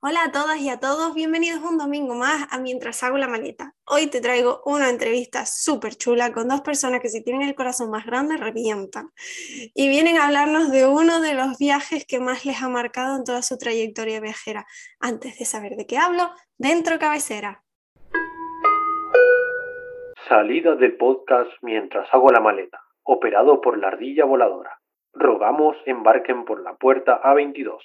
Hola a todas y a todos, bienvenidos un domingo más a Mientras hago la maleta. Hoy te traigo una entrevista súper chula con dos personas que si tienen el corazón más grande revientan y vienen a hablarnos de uno de los viajes que más les ha marcado en toda su trayectoria viajera. Antes de saber de qué hablo, dentro cabecera. Salida del podcast Mientras hago la maleta, operado por la ardilla voladora. Rogamos embarquen por la puerta A22.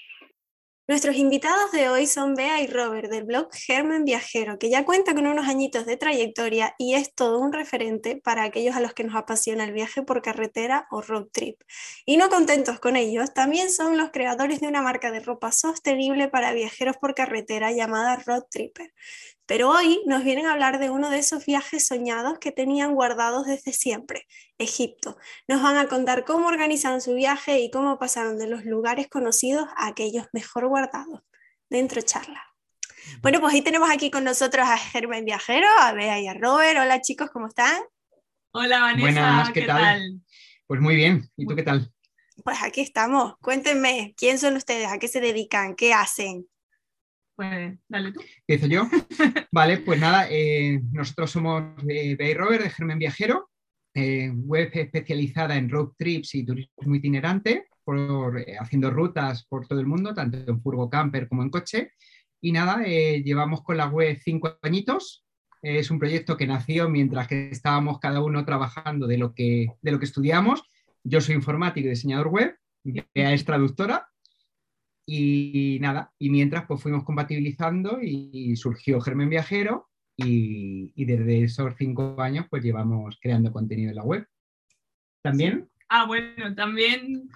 Nuestros invitados de hoy son Bea y Robert del blog Germen Viajero, que ya cuenta con unos añitos de trayectoria y es todo un referente para aquellos a los que nos apasiona el viaje por carretera o road trip. Y no contentos con ellos, también son los creadores de una marca de ropa sostenible para viajeros por carretera llamada Road Tripper. Pero hoy nos vienen a hablar de uno de esos viajes soñados que tenían guardados desde siempre, Egipto. Nos van a contar cómo organizaron su viaje y cómo pasaron de los lugares conocidos a aquellos mejor guardados. Dentro charla. Bueno, pues ahí tenemos aquí con nosotros a Germán Viajero, a Bea y a Robert. Hola chicos, ¿cómo están? Hola Vanessa, ¿qué, tal? Pues muy bien, ¿y tú qué tal? Pues aquí estamos. Cuéntenme, ¿quién son ustedes? ¿A qué se dedican? ¿Qué hacen? Pues dale tú. Empiezo yo. vale, pues nada, eh, nosotros somos eh, Bay Robert de Germen Viajero, eh, web especializada en road trips y turismo itinerante, por, eh, haciendo rutas por todo el mundo, tanto en furgo camper como en coche. Y nada, llevamos con la web cinco añitos. Es un proyecto que nació mientras que estábamos cada uno trabajando de lo que, de lo que estudiamos. Yo soy informático y diseñador web, Bea es traductora y nada, y mientras pues fuimos compatibilizando y surgió Germen Viajero y, desde esos cinco años pues llevamos creando contenido en la web. ¿También? Ah, bueno, también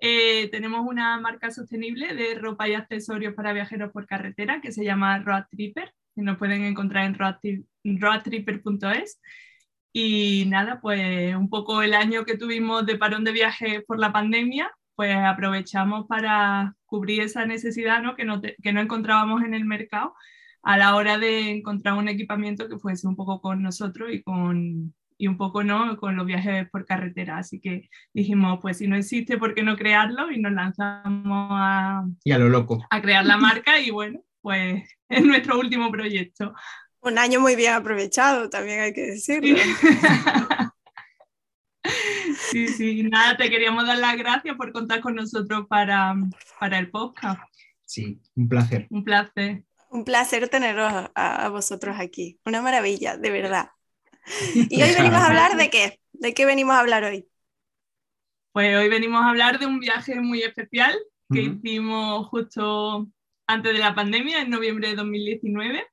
eh, tenemos una marca sostenible de ropa y accesorios para viajeros por carretera que se llama Road Tripper, que nos pueden encontrar en roadtripper.es. Y nada, pues un poco el año que tuvimos de parón de viaje por la pandemia, pues aprovechamos para cubrir esa necesidad ¿no? Que, no que no encontrábamos en el mercado a la hora de encontrar un equipamiento que fuese un poco con nosotros y con y un poco no con los viajes por carretera. Así que dijimos, pues si no existe, ¿por qué no crearlo? Y nos lanzamos a, y a lo loco. A crear la marca y bueno, pues es nuestro último proyecto. Un año muy bien aprovechado, también hay que decirlo. Sí, sí, nada, te queríamos dar las gracias por contar con nosotros para, para el podcast. Sí, un placer. Un placer. Un placer teneros a, vosotros aquí. Una maravilla, de verdad. Y hoy venimos a hablar de qué? ¿De qué venimos a hablar hoy? Pues hoy venimos a hablar de un viaje muy especial que hicimos justo antes de la pandemia, en noviembre de 2019,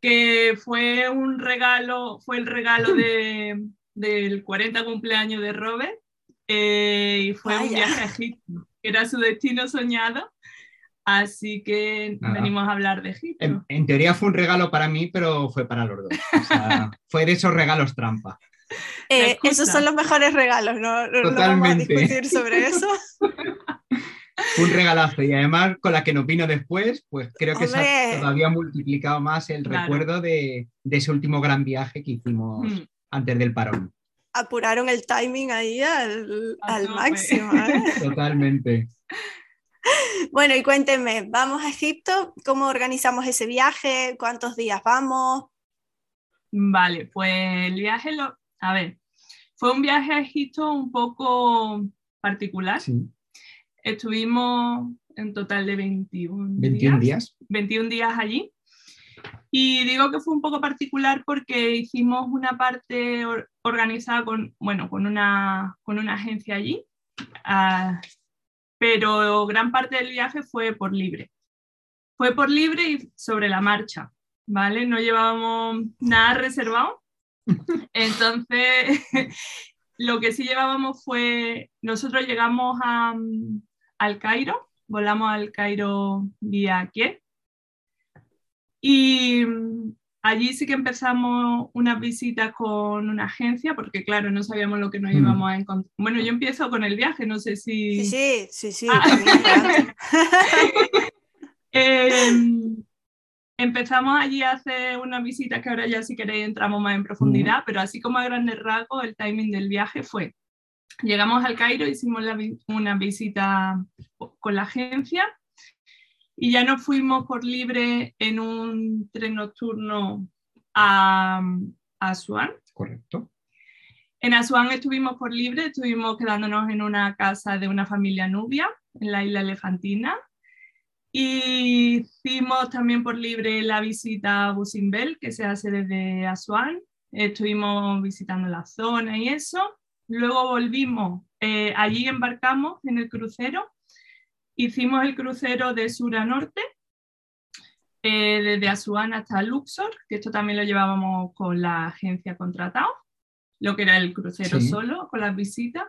que fue un regalo, fue el regalo de, del 40 cumpleaños de Robert eh, y fue un viaje a Egipto, era su destino soñado. Así que venimos a hablar de Egipto. En, teoría fue un regalo para mí, pero fue para los dos. fue de esos regalos trampa. Eh, esos son los mejores regalos, ¿no? Totalmente. No vamos a discutir sobre eso. un regalazo y además con la que no vino después, pues creo que se ha todavía multiplicado más el recuerdo de, ese último gran viaje que hicimos mm antes del parón. Apuraron el timing ahí al, máximo. ¿eh? Totalmente. Bueno, y cuéntenme, ¿vamos a Egipto? ¿Cómo organizamos ese viaje? ¿Cuántos días vamos? Vale, pues el viaje, lo, a ver, fue un viaje a Egipto un poco particular. Sí. Estuvimos en total de 21, 21 días. 21 días allí. Y digo que fue un poco particular porque hicimos una parte organizada con, bueno, con, una, con una agencia allí, ah, pero gran parte del viaje fue por libre. Fue por libre y sobre la marcha, ¿vale? No llevábamos nada reservado. Entonces, lo que sí llevábamos fue, nosotros llegamos a, al Cairo, volamos al Cairo vía Kiev y mm, allí sí que empezamos unas visitas con una agencia, porque claro, no sabíamos lo que nos mm. íbamos a encontrar. Bueno, yo empiezo con el viaje, no sé si... Sí, sí, sí, sí. Ah. Em, empezamos allí a hacer unas visitas que ahora ya si queréis entramos más en profundidad, pero así como a grandes rasgos el timing del viaje fue, llegamos al Cairo, hicimos una visita con la agencia Y ya nos fuimos por libre en un tren nocturno a, a Asuán. Correcto. En Asuán estuvimos por libre, estuvimos quedándonos en una casa de una familia nubia en la isla Elefantina. Y hicimos también por libre la visita a Busimbel, que se hace desde Asuán. Estuvimos visitando la zona y eso. Luego volvimos, eh, allí embarcamos en el crucero Hicimos el crucero de sur a norte, eh, desde Asuán hasta Luxor, que esto también lo llevábamos con la agencia contratado, lo que era el crucero solo, con las visitas.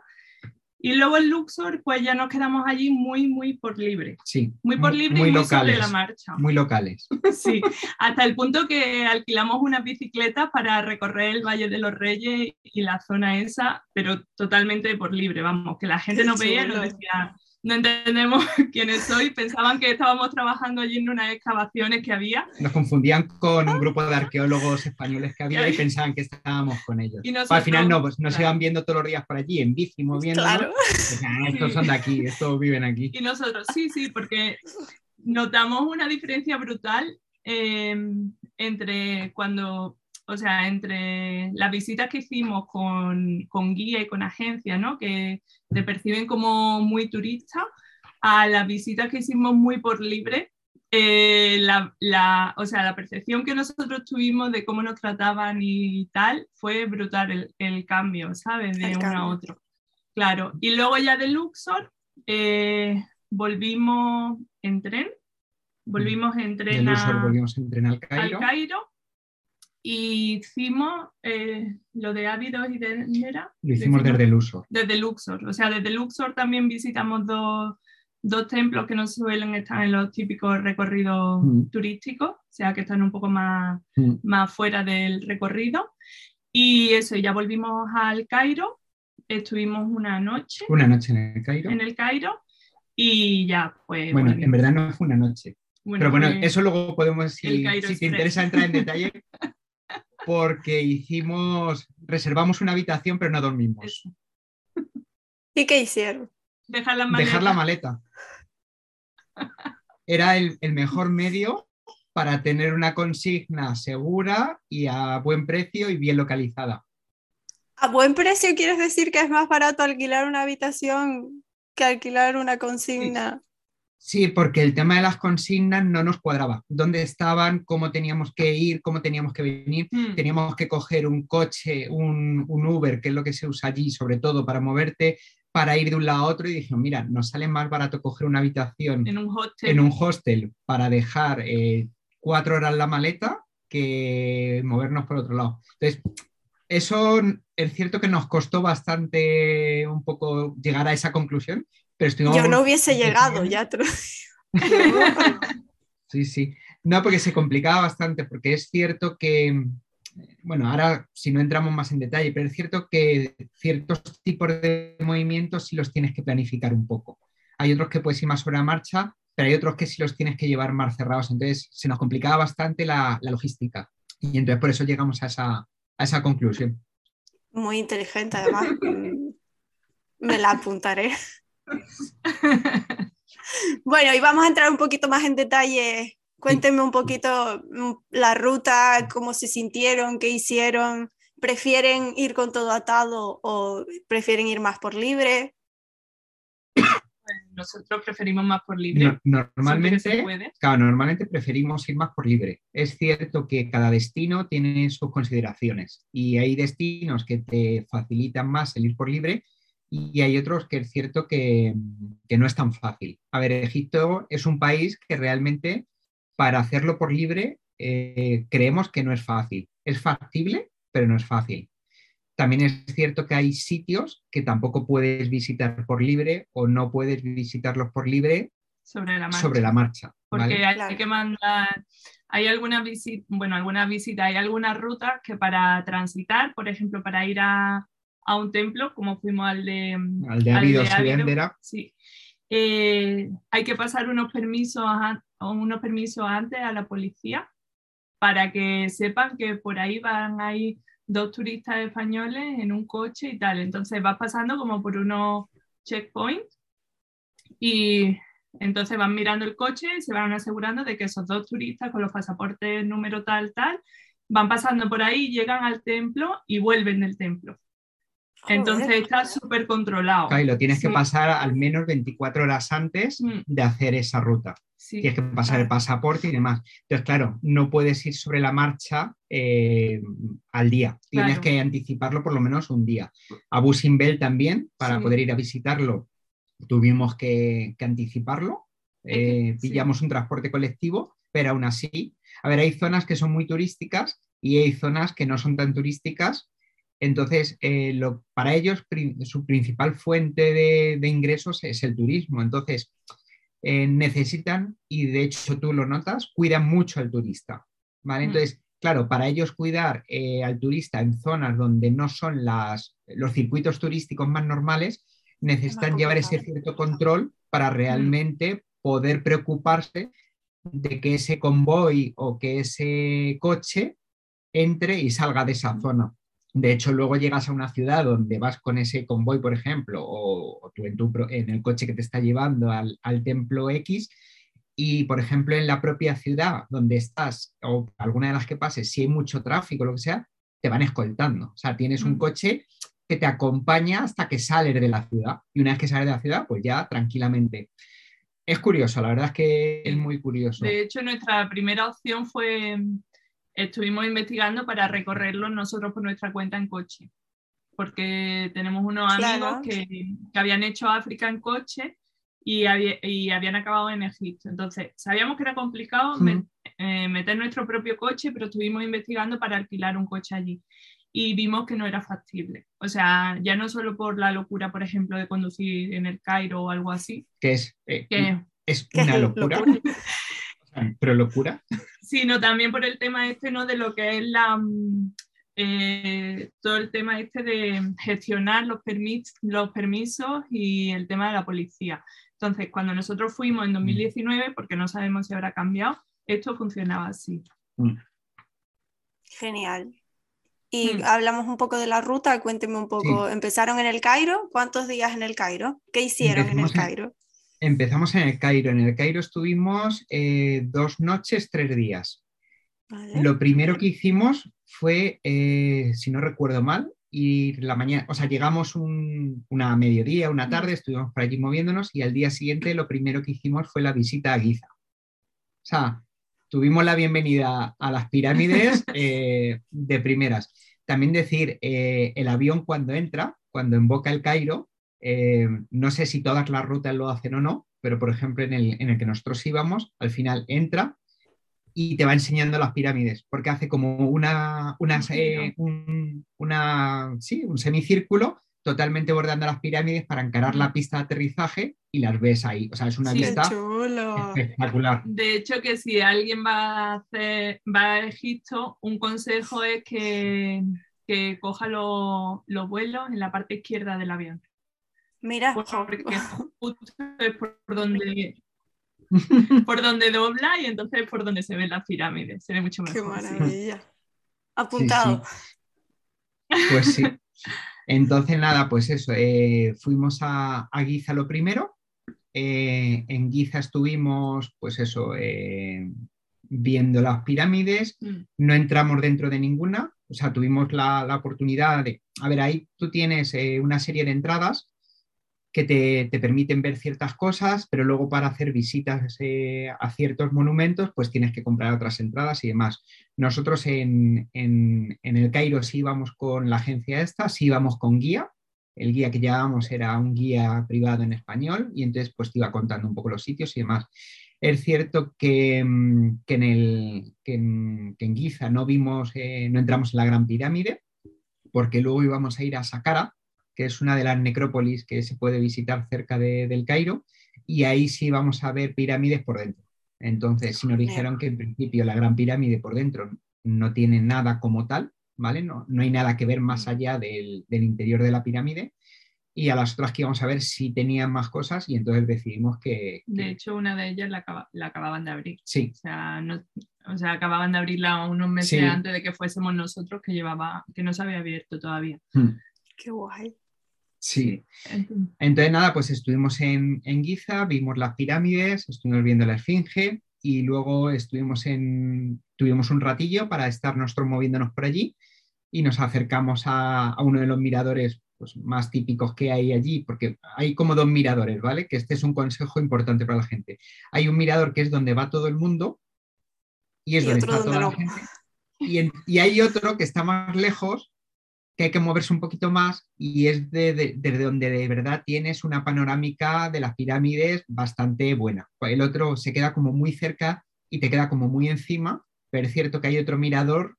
Y luego en Luxor, pues ya nos quedamos allí muy, muy por libre. Sí. Muy por libre y muy sobre la marcha. Muy locales. Sí, hasta el punto que alquilamos unas bicicletas para recorrer el Valle de los Reyes y la zona esa, pero totalmente por libre, vamos, que la gente nos veía y nos decía, no entendemos quiénes soy, pensaban que estábamos trabajando allí en unas excavaciones que había. Nos confundían con un grupo de arqueólogos españoles que había y pensaban que estábamos con ellos. al final no, pues nos iban viendo todos los días por allí, en bici, moviendo. Claro. Pues, ah, estos son de aquí, estos viven aquí. Y nosotros, sí, sí, porque notamos una diferencia brutal eh, entre cuando o sea, entre las visitas que hicimos con, con guía y con agencia, ¿no? que te perciben como muy turista, a las visitas que hicimos muy por libre, eh, la, la, o sea, la percepción que nosotros tuvimos de cómo nos trataban y tal fue brutal el, el cambio, ¿sabes? De uno a otro. Claro. Y luego ya de Luxor eh, volvimos en tren. Volvimos en tren, de Luxor, volvimos en tren al Cairo. Al Cairo y hicimos eh, lo de Ávidos y de Nera. Lo hicimos desde Luxor. Desde Luxor. O sea, desde Luxor también visitamos dos, dos templos que no suelen estar en los típicos recorridos mm. turísticos, o sea, que están un poco más, mm. más fuera del recorrido. Y eso, ya volvimos al Cairo. Estuvimos una noche. Una noche en el Cairo. En el Cairo. Y ya, pues. Bueno, en verdad no fue una noche. Pero bueno, eso luego podemos, si, si te interesa entrar en detalle, porque hicimos, reservamos una habitación, pero no dormimos. ¿Y qué hicieron? Dejar la maleta. Dejar la maleta. Era el, mejor medio para tener una consigna segura y a buen precio y bien localizada. ¿A buen precio quieres decir que es más barato alquilar una habitación que alquilar una consigna? Sí, porque el tema de las consignas no nos cuadraba. ¿Dónde estaban? ¿Cómo teníamos que ir? ¿Cómo teníamos que venir? Hmm. Teníamos que coger un coche, un, Uber, que es lo que se usa allí, sobre todo para moverte, para ir de un lado a otro. Y dijimos, mira, nos sale más barato coger una habitación en un hostel, en un hostel para dejar eh, cuatro horas la maleta que movernos por otro lado. Entonces, eso es cierto que nos costó bastante un poco llegar a esa conclusión, yo no hubiese llegado, ya Sí, sí. No, porque se complicaba bastante, porque es cierto que, bueno, ahora si no entramos más en detalle, pero es cierto que ciertos tipos de movimientos sí los tienes que planificar un poco. Hay otros que puedes ir más sobre la marcha, pero hay otros que sí los tienes que llevar más cerrados. Entonces se nos complicaba bastante la, logística. Y entonces por eso llegamos a esa, a esa conclusión. Muy inteligente, además. Me la apuntaré. bueno, y vamos a entrar un poquito más en detalle. Cuéntenme un poquito mm, la ruta, cómo se sintieron, qué hicieron. ¿Prefieren ir con todo atado o prefieren ir más por libre? nosotros preferimos más por libre. normalmente, claro, normalmente preferimos ir más por libre. Es cierto que cada destino tiene sus consideraciones y hay destinos que te facilitan más el ir por libre y hay otros que es cierto que, no es tan fácil. A ver, Egipto es un país que realmente para hacerlo por libre eh, creemos que no es fácil. Es factible, pero no es fácil. También es cierto que hay sitios que tampoco puedes visitar por libre o no puedes visitarlos por libre sobre la marcha. Sobre la marcha Porque hay que mandar, hay alguna visita, bueno, alguna visita, hay algunas rutas que para transitar, por ejemplo, para ir a, a un templo, como fuimos al de, al de, sí. Eh, hay que pasar unos permisos, unos permisos antes a la policía para que sepan que por ahí van a ir dos turistas españoles en un coche y tal. Entonces vas pasando como por unos checkpoints y Entonces van mirando el coche y se van asegurando de que esos dos turistas con los pasaportes número tal, tal, van pasando por ahí, llegan al templo y vuelven del templo. Entonces está súper controlado. y lo tienes que pasar al menos 24 horas antes mm. de hacer esa ruta. Tienes que pasar el pasaporte y demás. Entonces, claro, no puedes ir sobre la marcha eh, al día. Tienes que anticiparlo por lo menos un día. A Busimbel también, para poder ir a visitarlo, tuvimos que, anticiparlo. Eh, pillamos un transporte colectivo, pero aún así, a ver, hay zonas que son muy turísticas y hay zonas que no son tan turísticas entonces, eh, para ellos su principal fuente de, ingresos es el turismo. Entonces, eh, necesitan, y de hecho tú lo notas, cuidan mucho al turista. ¿vale? Mm. Entonces, claro, para ellos cuidar eh, al turista en zonas donde no son las, los circuitos turísticos más normales, necesitan llevar ese cierto control para mm. realmente poder preocuparse de que ese convoy o que ese coche entre y salga de esa mm. zona. De hecho, luego llegas a una ciudad donde vas con ese convoy, por ejemplo, o, tú en, tu, en, el coche que te está llevando al, templo X, y por ejemplo en la propia ciudad donde estás, o alguna de las que pases, si hay mucho tráfico o lo que sea, te van escoltando. O sea, tienes un mm. coche que te acompaña hasta que sales de la ciudad. Y una vez que sales de la ciudad, pues ya tranquilamente. Es curioso, la verdad es que es muy curioso. De hecho, nuestra primera opción fue estuvimos investigando para recorrerlo nosotros por nuestra cuenta en coche, porque tenemos unos amigos que, habían hecho África en coche y, habían acabado en Egipto. Entonces, sabíamos que era complicado eh, meter nuestro propio coche, pero estuvimos investigando para alquilar un coche allí y vimos que no era factible. O sea, ya no solo por la locura, por ejemplo, de conducir en el Cairo o algo así. Que es, eh, es una locura. pero locura. Sino también por el tema este, ¿no? De lo que es la, mm, eh, todo el tema este de gestionar los, permis los permisos y el tema de la policía. Entonces, cuando nosotros fuimos en 2019, mm. porque no sabemos si habrá cambiado, esto funcionaba así. Mm. Genial. Y hablamos un poco de la ruta, cuénteme un poco. ¿Empezaron en el Cairo? ¿Cuántos días en el Cairo? ¿Qué hicieron en el Cairo? Empezamos en el Cairo. En el Cairo estuvimos eh, dos noches, tres días. Lo primero que hicimos fue, eh, si no recuerdo mal, ir la mañana, o sea, llegamos una mediodía, una tarde, estuvimos por allí moviéndonos y al día siguiente lo primero que hicimos fue la visita a Giza. O sea, tuvimos la bienvenida a las pirámides eh, de primeras. También decir, el avión cuando entra, cuando emboca el Cairo, eh, no sé si todas las rutas lo hacen o no, pero por ejemplo en el, que nosotros íbamos, al final entra y te va enseñando las pirámides, porque hace como una, eh, un, un semicírculo totalmente bordeando las pirámides para encarar la pista de aterrizaje y las ves ahí. O sea, es una vista espectacular. De hecho, que si alguien va a, hacer, va a Egipto, un consejo es que, que coja los vuelos en la parte izquierda del avión. Mira. Porque justo es por donde, por donde dobla y entonces por donde se ven las pirámides. Se ve mucho mejor. Qué maravilla. Apuntado. Pues sí. Entonces, nada, pues eso, eh, fuimos a, a, Giza lo primero. Eh, en Giza estuvimos, pues eso, eh, viendo las pirámides. Mm. No entramos dentro de ninguna. O sea, tuvimos la, la oportunidad de, a ver, ahí tú tienes una serie de entradas que te, permiten ver ciertas cosas, pero luego para hacer visitas eh, a ciertos monumentos, pues tienes que comprar otras entradas y demás. Nosotros en, el Cairo sí íbamos con la agencia esta, sí íbamos con guía. El guía que llevábamos era un guía privado en español y entonces pues te iba contando un poco los sitios y demás. Es cierto que, mm, en, el, en, Giza no vimos, eh, no entramos en la Gran Pirámide, porque luego íbamos a ir a Saqqara, que es una de las necrópolis que se puede visitar cerca de, del Cairo, y ahí sí vamos a ver pirámides por dentro. Entonces, si nos dijeron que en principio la Gran Pirámide por dentro no tiene nada como tal, ¿vale? No, no hay nada que ver más allá del, del, interior de la pirámide. Y a las otras que íbamos a ver si tenían más cosas y entonces decidimos que... De hecho, una de ellas la, la, acababan de abrir. Sí. O sea, no, o sea, acababan de abrirla unos meses antes de que fuésemos nosotros que llevaba, que no se había abierto todavía. Hmm. Qué guay. Sí. Entonces, nada, pues estuvimos en, en Giza, vimos las pirámides, estuvimos viendo la Esfinge y luego estuvimos en, tuvimos un ratillo para estar nosotros moviéndonos por allí y nos acercamos a, uno de los miradores pues, más típicos que hay allí, porque hay como dos miradores, ¿vale? Que este es un consejo importante para la gente. Hay un mirador que es donde va todo el mundo y es donde está toda la gente. Y, y, hay otro que está más lejos que hay que moverse un poquito más y es desde de, donde de verdad tienes una panorámica de las pirámides bastante buena. El otro se queda como muy cerca y te queda como muy encima, pero es cierto que hay otro mirador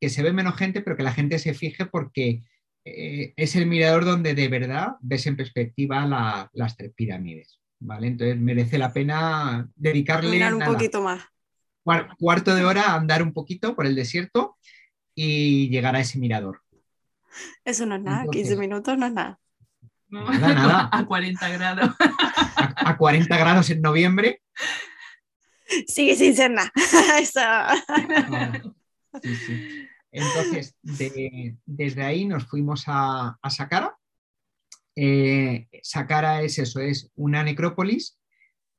que se ve menos gente, pero que la gente se fije porque eh, es el mirador donde de verdad ves en perspectiva las tres pirámides. ¿vale? Entonces merece la pena dedicarle un poquito más. Cuarto de hora a andar un poquito por el desierto y llegar a ese mirador. Eso no es nada, 15 minutos no es nada. nada, nada. A 40 grados. A, 40 grados en noviembre. Sigue sin ser nada. Entonces, desde ahí nos fuimos a, a Saqqara. Eh, Saqqara es eso, es una necrópolis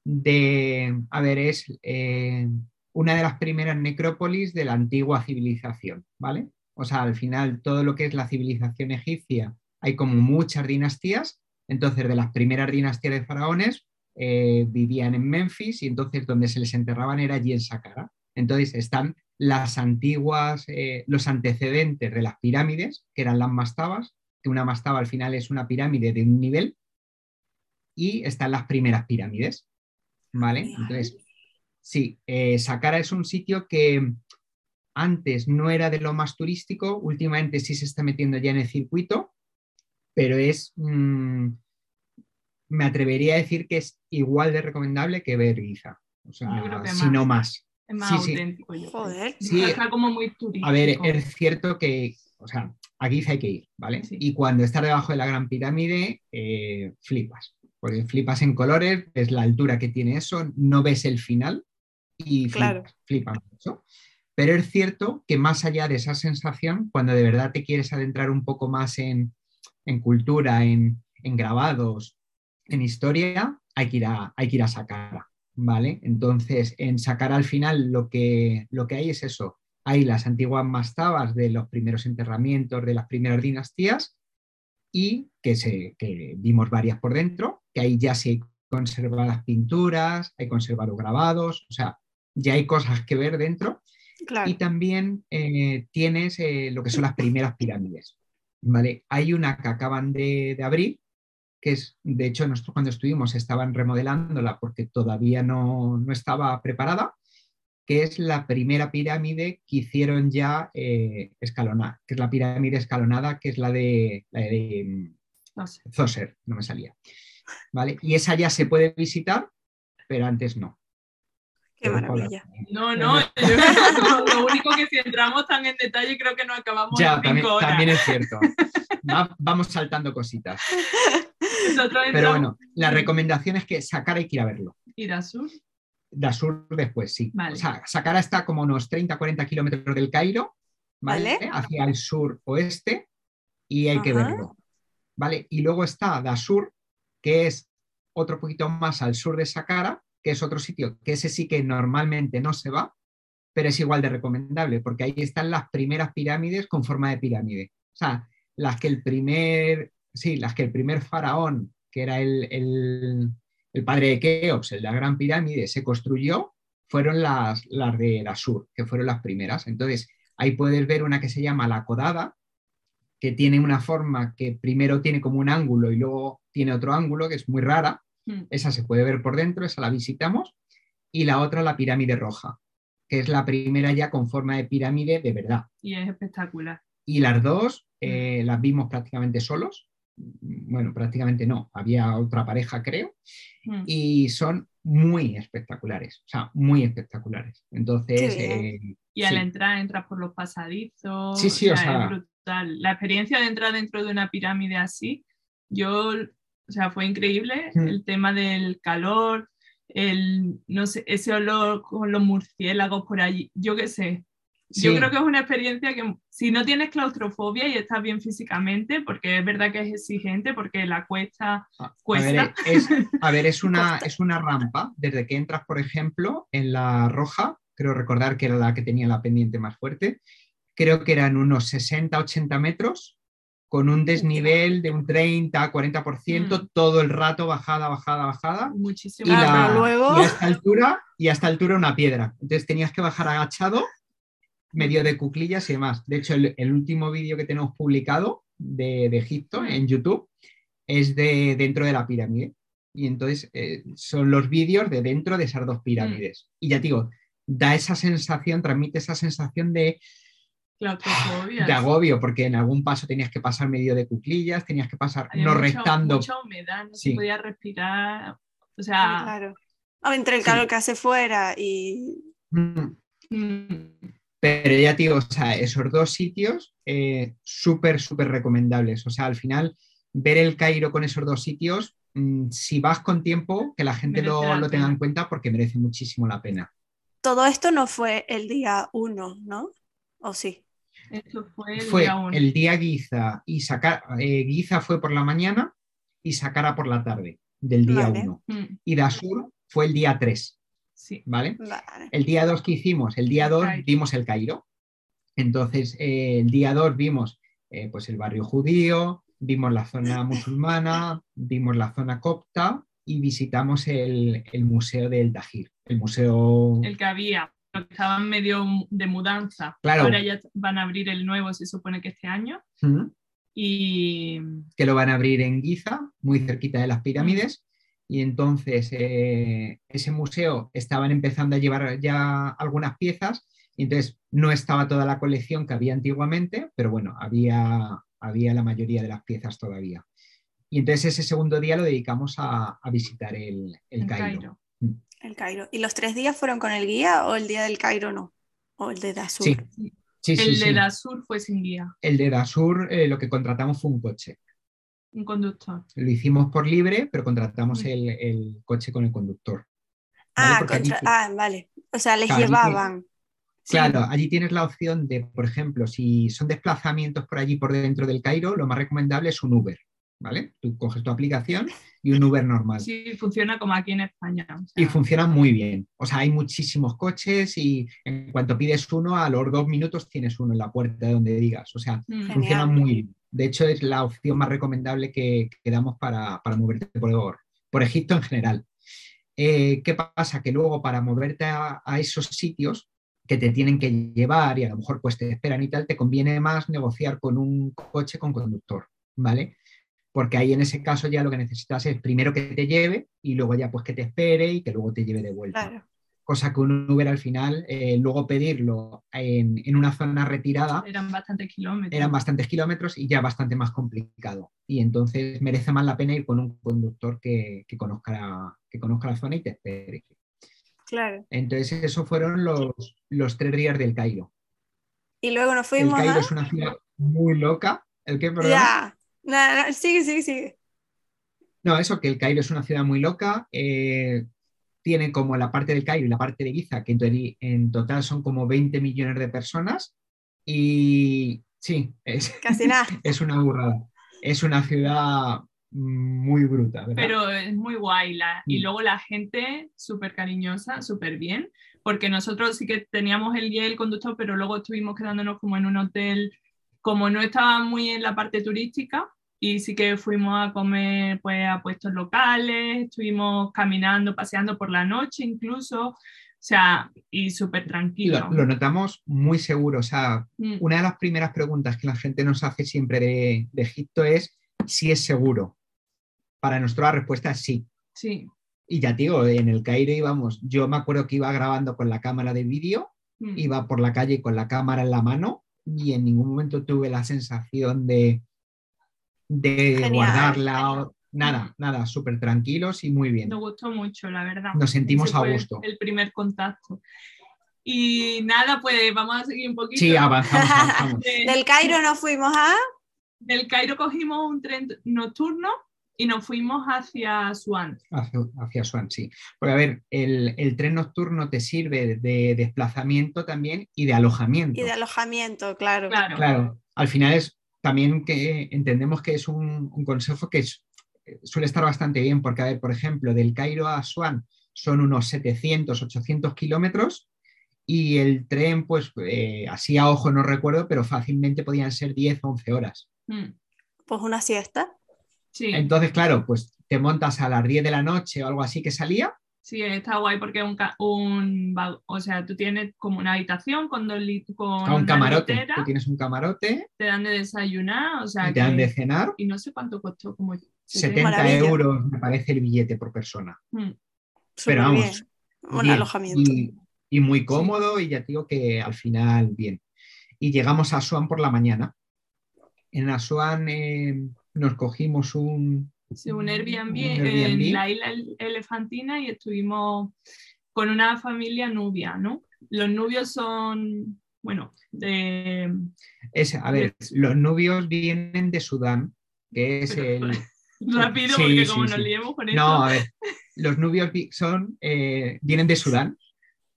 de, a ver, es eh, una de las primeras necrópolis de la antigua civilización, ¿vale? O sea, al final todo lo que es la civilización egipcia, hay como muchas dinastías, entonces de las primeras dinastías de faraones eh, vivían en Memphis y entonces donde se les enterraban era allí en Saqqara. Entonces están las antiguas, eh, los antecedentes de las pirámides, que eran las mastabas, que una mastaba al final es una pirámide de un nivel, y están las primeras pirámides. ¿Vale? Entonces, sí, eh, Saqqara es un sitio que antes no era de lo más turístico, últimamente sí se está metiendo ya en el circuito, pero es, mm, me atrevería a decir que es igual de recomendable que ver Giza, o sea, si no más. Es más auténtico, Joder. está como muy turístico. A ver, es cierto que, o sea, a Giza hay que ir, ¿vale? Y cuando estás debajo de la Gran Pirámide, eh, flipas, porque flipas en colores, ves la altura que tiene eso, no ves el final y claro. flipas, mucho. Pero es cierto que más allá de esa sensación, cuando de verdad te quieres adentrar un poco más en, cultura, en, grabados, en historia, hay que ir a, hay que ir a. ¿vale? Entonces, en sacar al final lo que, lo que hay es eso. Hay las antiguas mastabas de los primeros enterramientos de las primeras dinastías y que, se, que vimos varias por dentro, que ahí ya se conservadas pinturas, hay conservados grabados, o sea, ya hay cosas que ver dentro y también eh, tienes eh, lo que son las primeras pirámides. ¿vale? Hay una que acaban de, abrir, que es, de hecho, nosotros cuando estuvimos estaban remodelándola porque todavía no, estaba preparada, que es la primera pirámide que hicieron ya eh, escalonada, que es la pirámide escalonada, que es la de, la de Zoser, no me salía. ¿Vale? Y esa ya se puede visitar, pero antes no. Qué maravilla. No, no, lo único que si entramos tan en detalle creo que no acabamos ya, también, también es cierto. vamos saltando cositas. Pero bueno, la recomendación es que Sacara hay que ir a verlo. ¿Y Dasur? Dasur después, sí. O sea, Saqqara está como unos 30-40 kilómetros del Cairo, ¿vale? Hacia el sur-oeste y hay que verlo. ¿Vale? Y luego está Dasur, que es otro poquito más al sur de Saqqara, que es otro sitio, que ese sí que normalmente no se va, pero es igual de recomendable, porque ahí están las primeras pirámides con forma de pirámide. O sea, las que el primer, sí, las que el primer faraón, que era el, el, padre de Keops, el de la Gran Pirámide, se construyó, fueron las, las de Asur, que fueron las primeras. Entonces, ahí puedes ver una que se llama la Codada, que tiene una forma que primero tiene como un ángulo y luego tiene otro ángulo, que es muy rara. Esa se puede ver por dentro, esa la visitamos. Y la otra, la pirámide roja, que es la primera ya con forma de pirámide de verdad. Y es espectacular. Y las dos hmm. eh, las vimos prácticamente solos. Bueno, prácticamente no, había otra pareja, creo. Hmm. Y son muy espectaculares, o sea, muy espectaculares. Entonces. Eh, y al entrar, entras por los pasadizos. Sí, sí, o sea, es brutal. La experiencia de entrar dentro de una pirámide así, yo o sea, fue increíble el tema del calor, el, no sé, ese olor con los murciélagos por allí, yo qué sé. Yo Sí. creo que es una experiencia que si no tienes claustrofobia y estás bien físicamente, porque es verdad que es exigente, porque la cuesta A- A Cuesta. ver, es, a ver, es una, es una rampa. Desde que entras, por ejemplo, en la roja, creo recordar que era la que tenía la pendiente más fuerte, creo que eran unos 60, 80 metros, con un desnivel de un 30, 40%, Mm. todo el rato bajada, bajada, bajada. muchísimo. Y, Ah, la- luego- y a esta altura, y a esta altura una piedra. Entonces tenías que bajar agachado, medio de cuclillas y demás. De hecho, el, el último vídeo que tenemos publicado de, de Egipto Mm. en YouTube es de dentro de la pirámide. Y entonces eh, son los vídeos de dentro de esas dos pirámides. Y ya te digo, da esa sensación, transmite esa sensación de, claustrofobia. de agobio, porque en algún paso tenías que pasar medio de cuclillas, tenías que pasar Había no mucha- rectando. Mucha humedad, no Sí. se podía respirar. O sea, Claro. O entre el Sí. calor que hace fuera y Mm. mm, Pero ya te digo, o sea, esos dos sitios eh, súper, súper recomendables. O sea, al final, ver el Cairo con esos dos sitios, mm, si vas con tiempo, que la gente Merece lo, la lo tenga en cuenta porque merece muchísimo la pena. todo esto no fue el día uno, ¿no? ¿O sí? Esto fue el Fue día uno. el día Guiza y Sacara, Guiza fue por la mañana y Sacara por la tarde del día Vale. 1. Mm, Y Dasur fue el día 3, sí. ¿vale? Vale. El día 2 que hicimos, el día El 2 Cairo. vimos el Cairo. Entonces, eh, el día 2 vimos eh, pues el barrio judío, vimos la zona musulmana, vimos la zona copta y visitamos el, el museo del Dahir, el museo... El que había, pero que estaba en medio de mudanza. Claro. Ahora ya van a abrir el nuevo, se supone que este año. Y que lo van a abrir en Giza, muy cerquita de las pirámides. Y entonces eh, ese museo estaban empezando a llevar ya algunas piezas y entonces no estaba toda la colección que había antiguamente, pero bueno, había, había la mayoría de las piezas todavía. Y entonces ese segundo día lo dedicamos a, a visitar el, el el Cairo. Cairo. El Cairo. ¿Y los tres días fueron con el guía o el día del Cairo no? ¿O el de Dasur? Sí, sí, sí. el sí. de la sur fue sin guía, El de Dasur eh, lo que contratamos fue un coche. un conductor. Lo hicimos por libre, pero contratamos Mm. el, el coche con el conductor. ¿vale? Ah, allí ti- ah, vale. O sea, les Claro, llevaban. Sí. Claro, allí tienes la opción de, por ejemplo, si son desplazamientos por allí por dentro del Cairo, lo más recomendable es un Uber, ¿vale? Tú coges tu aplicación y un Uber normal. Sí, funciona como aquí en España. o sea, Y funciona muy bien. O sea, hay muchísimos coches y en cuanto pides uno, a los dos minutos tienes uno en la puerta de donde digas. O sea, mm, funciona muy bien. De hecho, es la opción más recomendable que, que damos para, para moverte por, por Egipto en general. Eh, ¿Qué pasa? Que luego para moverte a, a esos sitios que te tienen que llevar y a lo mejor pues te esperan y tal, te conviene más negociar con un coche con conductor, ¿vale? Porque ahí en ese caso ya lo que necesitas es primero que te lleve y luego ya pues que te espere y que luego te lleve de vuelta Claro. cosa que un Uber al final, eh, luego pedirlo en, en una zona retirada, eran bastantes kilómetros. eran bastantes kilómetros y ya bastante más complicado. Y entonces merece más la pena ir con un conductor que, que conozca, la, que conozca la zona y te espere. Claro. Entonces, esos fueron los, los tres días del Cairo. Y luego nos El fuimos Cairo a... es una ciudad muy loca. ¿El qué, perdón? Ya. Nada, nada, sigue, sigue, sigue. No, eso, que el Cairo es una ciudad muy loca. eh, tiene como la parte del Cairo y la parte de Giza, que en, en total son como 20 millones de personas. Y sí, es, Casi nada. es una burrada. Es una ciudad muy bruta, ¿verdad? Pero es muy guay. la- Y Mm. luego la gente súper cariñosa, súper bien, porque nosotros sí que teníamos el guía y el conductor, pero luego estuvimos quedándonos como en un hotel, como no estaba muy en la parte turística, y sí que fuimos a comer pues, a puestos locales, estuvimos caminando, paseando por la noche incluso, o sea, y súper tranquilo. lo, lo notamos muy seguro. O sea, Mm, una de las primeras preguntas que la gente nos hace siempre de, de Egipto es si es seguro. Para nosotros la respuesta es sí. Sí. Y ya te digo, en el Cairo íbamos, yo me acuerdo que iba grabando con la cámara de vídeo, mm. iba por la calle con la cámara en la mano y en ningún momento tuve la sensación de, de Genial, guardarla. o- Nada, nada, súper tranquilos y muy bien. Nos gustó mucho, la verdad. Nos sentimos Ese a gusto. El primer contacto. Y nada, pues vamos a seguir un poquito. Sí, avanzamos, avanzamos. De- Del Cairo nos fuimos a... del Cairo cogimos un tren nocturno y nos fuimos hacia Swan. Hacia, hacia Swan, sí. Porque a ver, el, el, tren nocturno te sirve de desplazamiento también y de alojamiento. Y de alojamiento, claro. Claro. Claro, al final es también que entendemos que es un, un consejo que es, suele estar bastante bien, porque, a ver, por ejemplo, del Cairo a Swan son unos 700, 800 kilómetros y el tren, pues eh, así a ojo no recuerdo, pero fácilmente podían ser 10, 11 horas. Mm, Pues una siesta. Sí, Entonces, claro, pues te montas a las 10 de la noche o algo así que salía. sí, está guay porque un, o sea, tú tienes como una habitación con dos con a un camarote. litera, Tú tienes un camarote te dan de desayunar, o sea, y te dan de cenar. y no sé cuánto costó como 70 Maravilla. euros me parece el billete por persona. Mm, Pero vamos, bien. Un alojamiento. Y, y muy cómodo y ya te digo que al final bien. Y llegamos a Asuán por la mañana. En Asuán eh, nos cogimos un, sí, un Airbnb, Un Airbnb. en la isla El- Elefantina y estuvimos con una familia nubia, ¿no? Los nubios son, bueno, de... ese- a ver, los nubios vienen de Sudán, que es Pero- el... Rápido, Sí, porque sí, como sí. nos liemos con esto... No, a ver, los nubios son, eh, vienen de Sudán,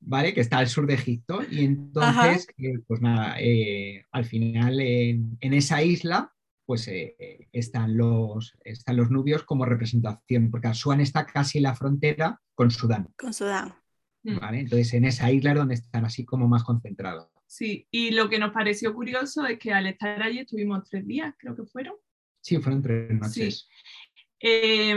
¿vale? Que está al sur de Egipto. Y entonces, eh, pues nada, eh, al final en, en esa isla, pues eh, están, los, están los nubios como representación, porque Asuán está casi en la frontera con Sudán, Con Sudán. Mm. ¿vale? Entonces en esa isla es donde están así como más concentrados. Sí, y lo que nos pareció curioso es que al estar allí estuvimos tres días, creo que fueron. Sí, fueron tres noches. eh,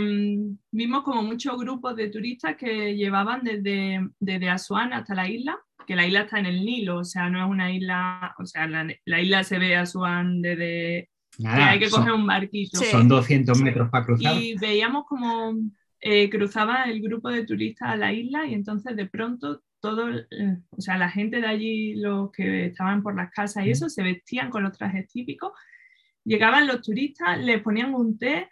vimos como muchos grupos de turistas que llevaban desde, desde Asuán hasta la isla, que la isla está en el Nilo, o sea, no es una isla, o sea, la, la isla se ve Asuán desde que hay que son, coger un barquito. Sí. son 200 metros para cruzar. Y veíamos como eh, cruzaba el grupo de turistas a la isla y entonces de pronto todo, eh, o sea, la gente de allí, los que estaban por las casas y eso, se vestían con los trajes típicos. Llegaban los turistas, les ponían un té,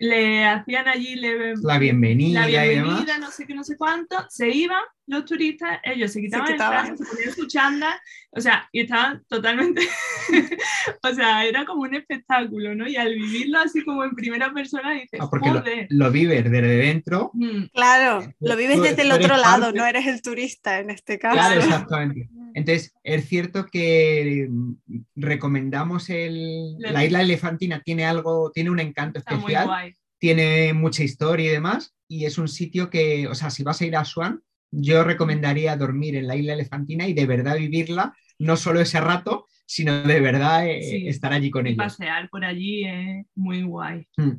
le hacían allí le- La bienvenida, la y demás. bienvenida, no sé qué, no sé cuánto, se iban los turistas, ellos se quitaban, quitaban. el traje, se ponían su chándal, o sea, y estaban totalmente, o sea, era como un espectáculo, ¿no? Y al vivirlo así como en primera persona dices, Ah, porque lo, joder. lo vives desde dentro. Mm, Claro, lo vives Tú- desde el otro lado, parte- no eres el turista en este caso. Claro, exactamente. Entonces, es cierto que mm, recomendamos el, La- la isla elefantina, tiene algo, tiene un encanto está muy especial, guay. tiene mucha historia y demás, y es un sitio que, o sea, si vas a ir a Swan, yo recomendaría dormir en la isla elefantina y de verdad vivirla, no solo ese rato, sino de verdad eh, Sí. estar allí con Y ellos. pasear por allí es muy guay. Mm.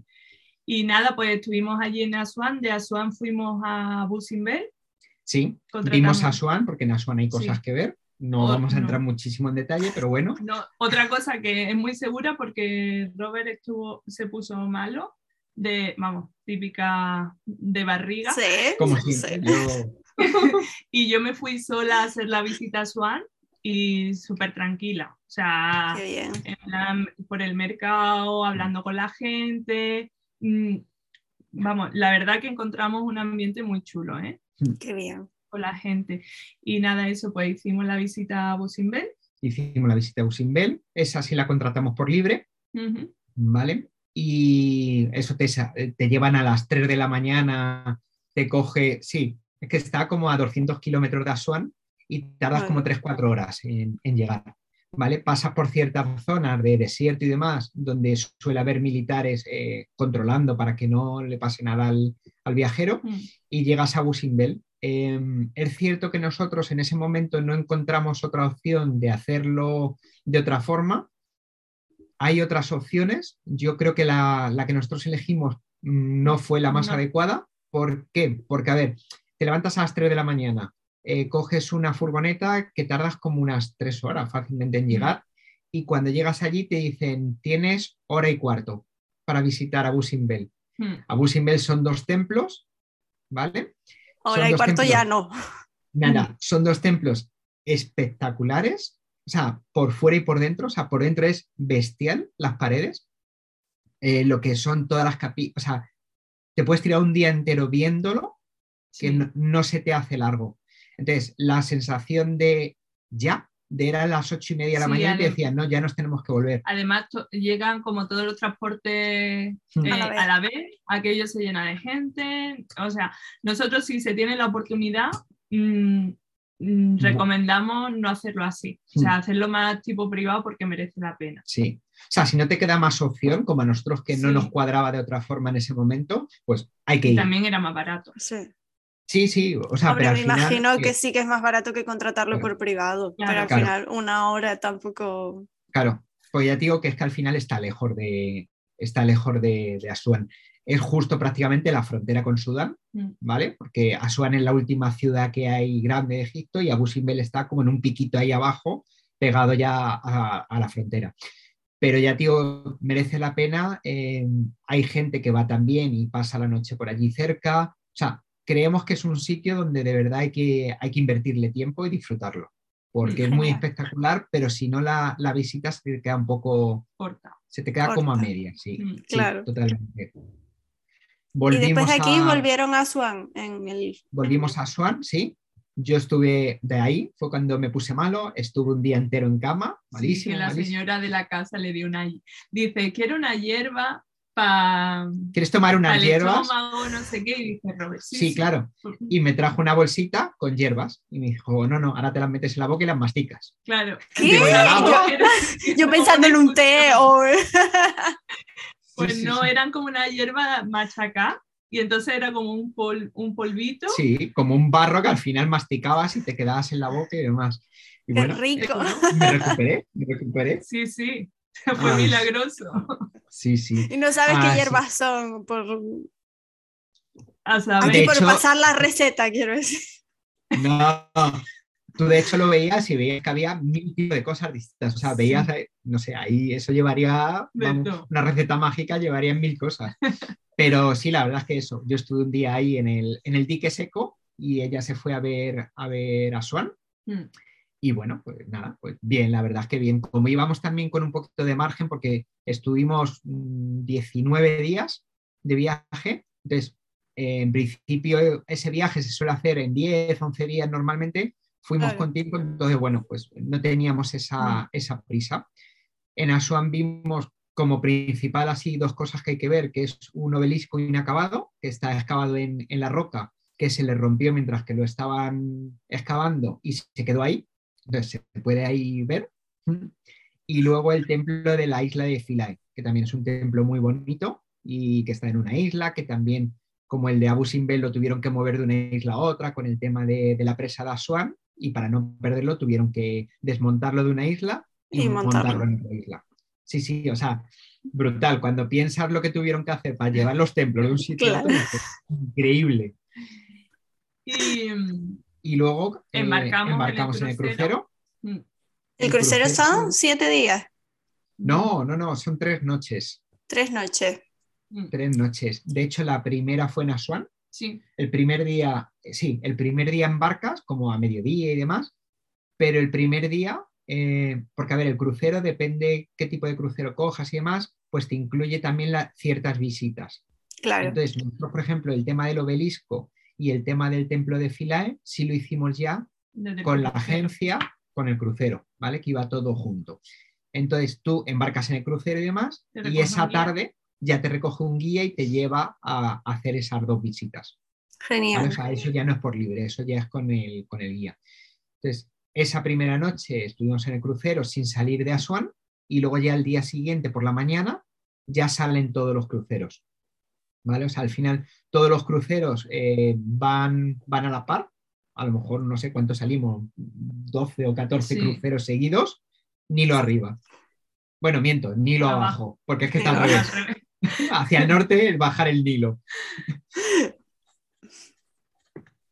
Y nada, pues estuvimos allí en Asuán, de Asuán fuimos a Busimbel. Sí, vimos a Swan, porque en Aswan hay cosas Sí. que ver. No Oh, vamos a entrar no. muchísimo en detalle, pero bueno. No, otra cosa que es muy segura porque Robert estuvo, se puso malo, de, vamos, típica de barriga. Sí, Como sí. siempre, yo- Y yo me fui sola a hacer la visita a Swan y súper tranquila. O sea, en plan, por el mercado, hablando con la gente. Mm, Vamos, la verdad que encontramos un ambiente muy chulo, ¿eh? Qué bien. Con la gente. Y nada, eso, pues hicimos la visita a Busimbel. hicimos la visita a Usimbel, esa sí la contratamos por libre. ¿vale? Y eso te, sa- te llevan a las 3 de la mañana, te coge, sí, es que está como a 200 kilómetros de Asuán y tardas Vale. como 3-4 horas en, en llegar, ¿vale? Pasas por ciertas zonas de desierto y demás, donde suele haber militares eh, controlando para que no le pase nada al, al viajero Mm. y llegas a Busimbel. Eh, es cierto que nosotros en ese momento no encontramos otra opción de hacerlo de otra forma. Hay otras opciones. Yo creo que la, la que nosotros elegimos mm, no fue la más No. adecuada. ¿Por qué? Porque, a ver, te levantas a las 3 de la mañana, eh, coges una furgoneta que tardas como unas 3 horas fácilmente en llegar y cuando llegas allí te dicen tienes hora y cuarto para visitar Abu Simbel. Mm. Abu Simbel son dos templos, ¿vale? Ahora Son y cuarto ya no. Nada, son dos templos espectaculares, o sea, por fuera y por dentro, o sea, por dentro es bestial las paredes, eh, lo que son todas las capillas, o sea, te puedes tirar un día entero viéndolo, que no, no se te hace largo. Entonces, la sensación de ya, de eran las ocho y media de la Sí, mañana y te decían, no, ya nos tenemos que volver. Además, llegan como todos los transportes Mm. eh, A la vez. a la vez, aquello se llena de gente. O sea, nosotros si se tiene la oportunidad, mm, mm, recomendamos no hacerlo así. O sea, Mm. hacerlo más tipo privado porque merece la pena. Sí. O sea, si no te queda más opción, como a nosotros que no nos cuadraba de otra forma en ese momento, pues hay que Y ir. también era más barato. Sí. Sí, sí, o sea, Hombre, pero me imagino eh, que sí que es más barato que contratarlo Claro. por privado, Claro. pero al Claro. final una hora tampoco... Claro, pues ya te digo que es que al final está lejos de, está lejos de, de Asuán. Es justo prácticamente la frontera con Sudán, Mm. ¿vale? Porque Asuán es la última ciudad que hay grande de Egipto y Abu Simbel está como en un piquito ahí abajo, pegado ya a, a la frontera. Pero ya, tío, merece la pena. eh, hay gente que va también y pasa la noche por allí cerca. O sea, creemos que es un sitio donde de verdad hay que, hay que invertirle tiempo y disfrutarlo. Porque es muy espectacular, pero si no la, la visitas se te queda un poco, Corta. se te queda como a sí. Mm. Sí, Claro. totalmente. y Volvimos después de aquí a- volvieron a Swan en el... Volvimos a Swan, sí. Yo estuve de ahí, fue cuando me puse malo, estuve un día entero en cama, malísimo. que la malísimo. señora de la casa le dio una. Dice, quiero una hierba para ¿Quieres tomar unas hierbas? estómago, no sé qué. Y dice Robert, sí, Sí, claro. Y me trajo una bolsita con hierbas y me dijo, no, no, ahora te las metes en la boca y las masticas. Claro. ¿Qué? Digo, ¿y al agua? Yo pensando en un té o... Pues Sí, no, sí. eran como una hierba machacá y entonces era como un, pol- un polvito. Sí, como un barro que al final masticabas y te quedabas en la boca y demás. Y Qué bueno, rico. me recuperé, me recuperé. Sí, sí, fue Ah. milagroso. Sí, sí. Y no sabes Ah, qué sí. hierbas son por... A saber. Aquí por hecho- pasar la receta, quiero decir. No, tú de hecho lo veías y veías que había mil tipos de cosas distintas. O sea, veías, eh, no sé, ahí eso llevaría, vamos, una receta mágica llevaría mil cosas. Pero sí, la verdad es que eso, yo estuve un día ahí en el, en el dique seco y ella se fue a ver a, ver a Swan. Mm. Y bueno, pues nada, pues bien, la verdad es que bien. Como íbamos también con un poquito de margen, porque estuvimos mm, 19 días de viaje, entonces eh, en principio ese viaje se suele hacer en 10, 11 días normalmente, fuimos Claro. con tiempo, entonces bueno, pues no teníamos esa, esa prisa. En Asuán vimos como principal así dos cosas que hay que ver, que es un obelisco inacabado, que está excavado en, en la roca, que se le rompió mientras que lo estaban excavando y se quedó ahí. Entonces se puede ahí ver. Y luego el templo de la isla de Philae, que también es un templo muy bonito y que está en una isla, que también, como el de Abu Simbel, lo tuvieron que mover de una isla a otra con el tema de, de la presa de Asuán y para no perderlo tuvieron que desmontarlo de una isla y, Y montarlo. montarlo en otra isla. Sí, sí, o sea, brutal. Cuando piensas lo que tuvieron que hacer para llevar los templos de un sitio a otro, es increíble. Y mm, Y luego eh, Embarcamos en el embarcamos en el crucero. mm, El crucero crucero- son siete días, No, no, no, son tres noches. tres noches. mm, Tres noches. De hecho, la primera fue en Asuán. sí, El primer día, eh, sí, el primer día embarcas, como a mediodía y demás, pero el primer día, eh, porque a ver, el crucero depende qué tipo de crucero cojas y demás, pues te incluye también la- ciertas visitas. Claro. Entonces, nosotros, por ejemplo, el tema del obelisco y el tema del templo de Philae, sí lo hicimos ya desde con la agencia, con el crucero, ¿vale? Que iba todo junto. Entonces tú embarcas en el crucero y demás, y esa tarde ya te recoge un guía y te lleva a hacer esas dos visitas. ¿vale? Genial. O sea, eso ya no es por libre, eso ya es con el, con el guía. Entonces, esa primera noche estuvimos en el crucero sin salir de Asuán y luego ya el día siguiente por la mañana ya salen todos los cruceros. ¿Vale? O sea, al final todos los cruceros eh, van, van a la par. A lo mejor no sé cuántos salimos, 12 o 14 Sí. cruceros seguidos, ni lo arriba. Bueno, miento, Nilo Abajo. abajo, porque es que está al revés. Hacia el norte es bajar el Nilo.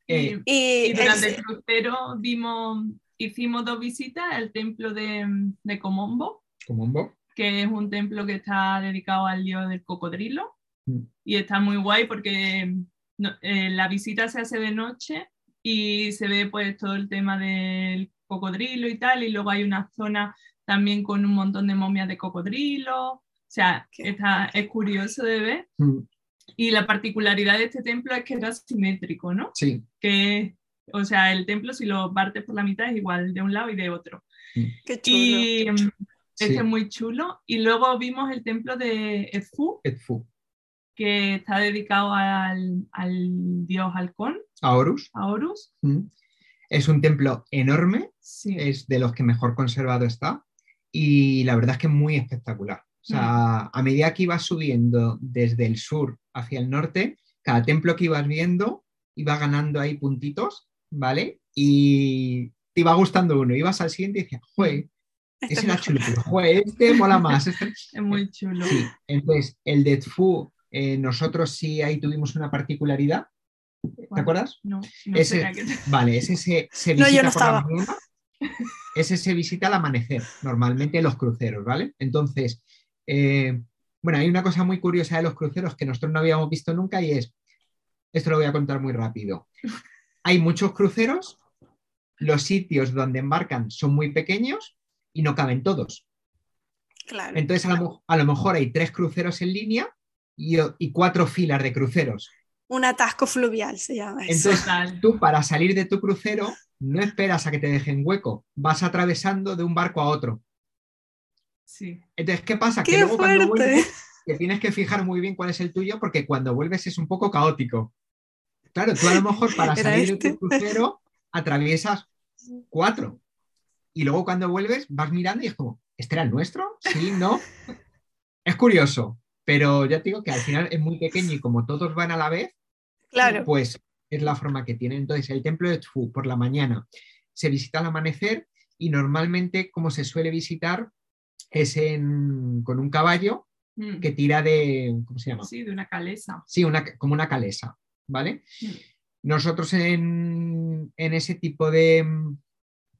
Eh, Y- Y, Y durante el- el crucero vimos, hicimos dos visitas al templo de, de Comombo, como un bo. que es un templo que está dedicado al dios del cocodrilo. Mm. Y está muy guay porque no- eh, la visita se hace de noche y se ve pues todo el tema del cocodrilo y tal. Y luego hay una zona también con un montón de momias de cocodrilo. O sea, está, es curioso de ver. Mm, Y la particularidad de este templo es que era simétrico, ¿no? Sí, que O sea, el templo si lo partes por la mitad es igual de un lado y de otro. Qué chulo. Y mm, este Sí. es muy chulo. Y luego vimos el templo de Edfu, Edfu. Que está dedicado al, al dios halcón, A Horus. a Horus. Mm. Es un templo enorme, Sí. es de los que mejor conservado está y la verdad es que es muy espectacular. O sea, a medida que ibas subiendo desde el sur hacia el norte, cada templo que ibas viendo iba ganando ahí puntitos, ¿vale? Y te iba gustando uno, ibas al siguiente y decías, joder, Este ese es era chulo, joder, este mola más. este-". Es muy chulo. Sí, entonces el de Tfu, eh, nosotros sí ahí tuvimos una particularidad, ¿te Bueno, acuerdas? No, no Ese- te- Vale, ese se, se No, yo visita no por la estaba. mañana. Ese se visita al amanecer, normalmente en los cruceros, ¿vale? Entonces, eh, bueno, hay una cosa muy curiosa de los cruceros que nosotros no habíamos visto nunca y es, esto lo voy a contar muy rápido. Hay muchos cruceros, los sitios donde embarcan son muy pequeños y no caben todos. Claro. Entonces, a lo, mo- a lo mejor hay tres cruceros en línea y, y cuatro filas de cruceros. Un atasco fluvial se llama eso. Entonces, tú para salir de tu crucero no esperas a que te dejen hueco, vas atravesando de un barco a otro. Sí. Entonces, ¿qué pasa? ¡Qué que luego cuando fuerte! vuelves te tienes que fijar muy bien cuál es el tuyo porque cuando vuelves es un poco caótico. Claro, tú a lo mejor para salir de este. tu crucero atraviesas cuatro y luego cuando vuelves vas mirando y es como, ¿este era el nuestro? Sí, no. Es curioso, pero ya te digo que al final es muy pequeño y como todos van a la vez, Claro. pues es la forma que tiene. Entonces, el templo de Tfu por la mañana se visita al amanecer y normalmente como se suele visitar es en- con un caballo Mm. que tira de, ¿cómo se llama? Sí, de una calesa. Sí, una, como una calesa, ¿vale? Mm. Nosotros en, en ese tipo de,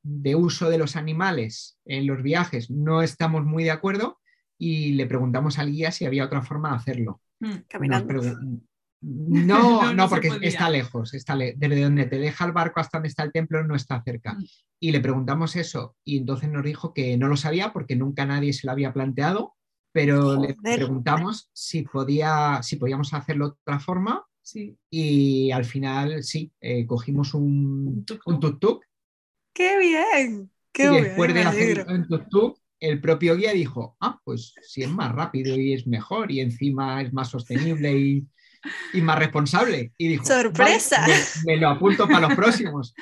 de uso de los animales en los viajes no estamos muy de acuerdo y le preguntamos al guía si había otra forma de hacerlo. Mm. Nos Caminando. No, No, porque está lejos, está le- desde donde te deja el barco hasta donde está el templo no está cerca. Mm. Y le preguntamos eso y entonces nos dijo que no lo sabía porque nunca nadie se lo había planteado, pero le preguntamos si, podía, si podíamos hacerlo de otra forma Sí. y al final sí, eh, cogimos un, Un tuk-tuk. ¡Qué bien! ¡Qué y bien! después de hacer un tuk-tuk, el propio guía dijo, ah, pues si es más rápido y es mejor y encima es más sostenible y, y más responsable. Y dijo, ¡Sorpresa! "Vale, me, me lo apunto para los próximos.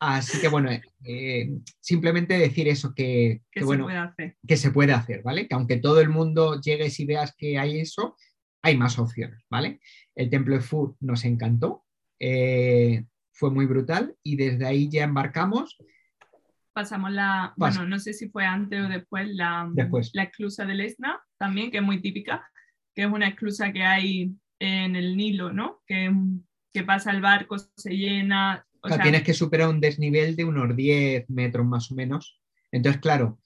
Así que bueno, eh, simplemente decir eso, que, Que que se bueno, puede hacer. que se puede hacer, ¿vale? Que aunque todo el mundo llegues y veas que hay eso, hay más opciones, ¿vale? El templo de Fu nos encantó, eh, fue muy brutal y desde ahí ya embarcamos. Pasamos la, bueno, no sé si fue antes o después, la, Después. la esclusa del Esna, también, que es muy típica, que es una esclusa que hay en el Nilo, ¿no? Que, que pasa el barco, se llena. o Claro, sea, tienes que superar un desnivel de unos 10 metros más o menos. Entonces, claro,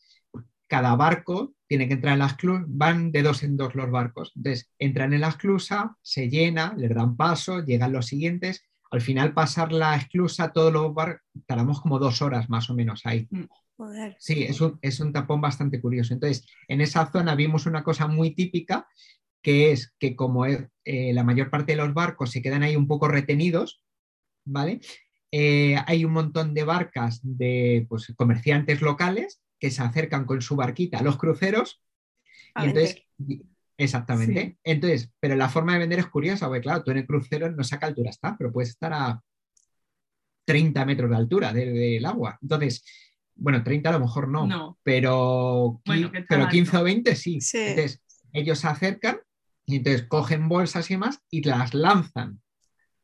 cada barco tiene que entrar en la esclusa, van de dos en dos los barcos. Entonces, entran en la esclusa, se llena, les dan paso, llegan los siguientes. Al final, pasar la esclusa, todos los barcos, tardamos como dos horas más o menos ahí. Joder. Sí, es un, es un tapón bastante curioso. Entonces, en esa zona vimos una cosa muy típica, que es que como eh, la mayor parte de los barcos se quedan ahí un poco retenidos, ¿vale? Eh, hay un montón de barcas de pues, comerciantes locales que se acercan con su barquita a los cruceros. A y entonces, exactamente. Sí. Entonces, pero la forma de vender es curiosa, porque claro, tú en el crucero no sé a qué altura está, pero puedes estar a 30 metros de altura de- del agua. Entonces, bueno, 30 a lo mejor no, No. pero, Bueno, pero alto. 15 o 20 sí. Sí. Entonces, ellos se acercan y entonces cogen bolsas y demás y las lanzan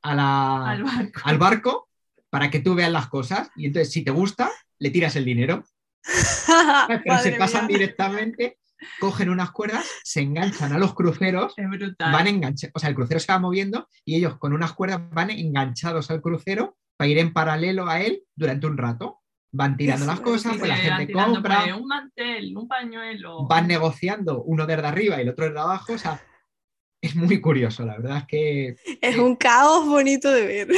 a la, al barco. al barco para que tú veas las cosas y entonces si te gusta, le tiras el dinero. Pero se pasan mía. directamente, cogen unas cuerdas, se enganchan a los cruceros, Es brutal. van enganchados, o sea, el crucero se va moviendo y ellos con unas cuerdas van enganchados al crucero para ir en paralelo a él durante un rato. Van tirando las cosas, Sí, pues la gente compra, ahí un mantel, un pañuelo. van negociando uno desde arriba y el otro desde abajo, o sea, es muy curioso, la verdad es que Es un caos bonito de ver.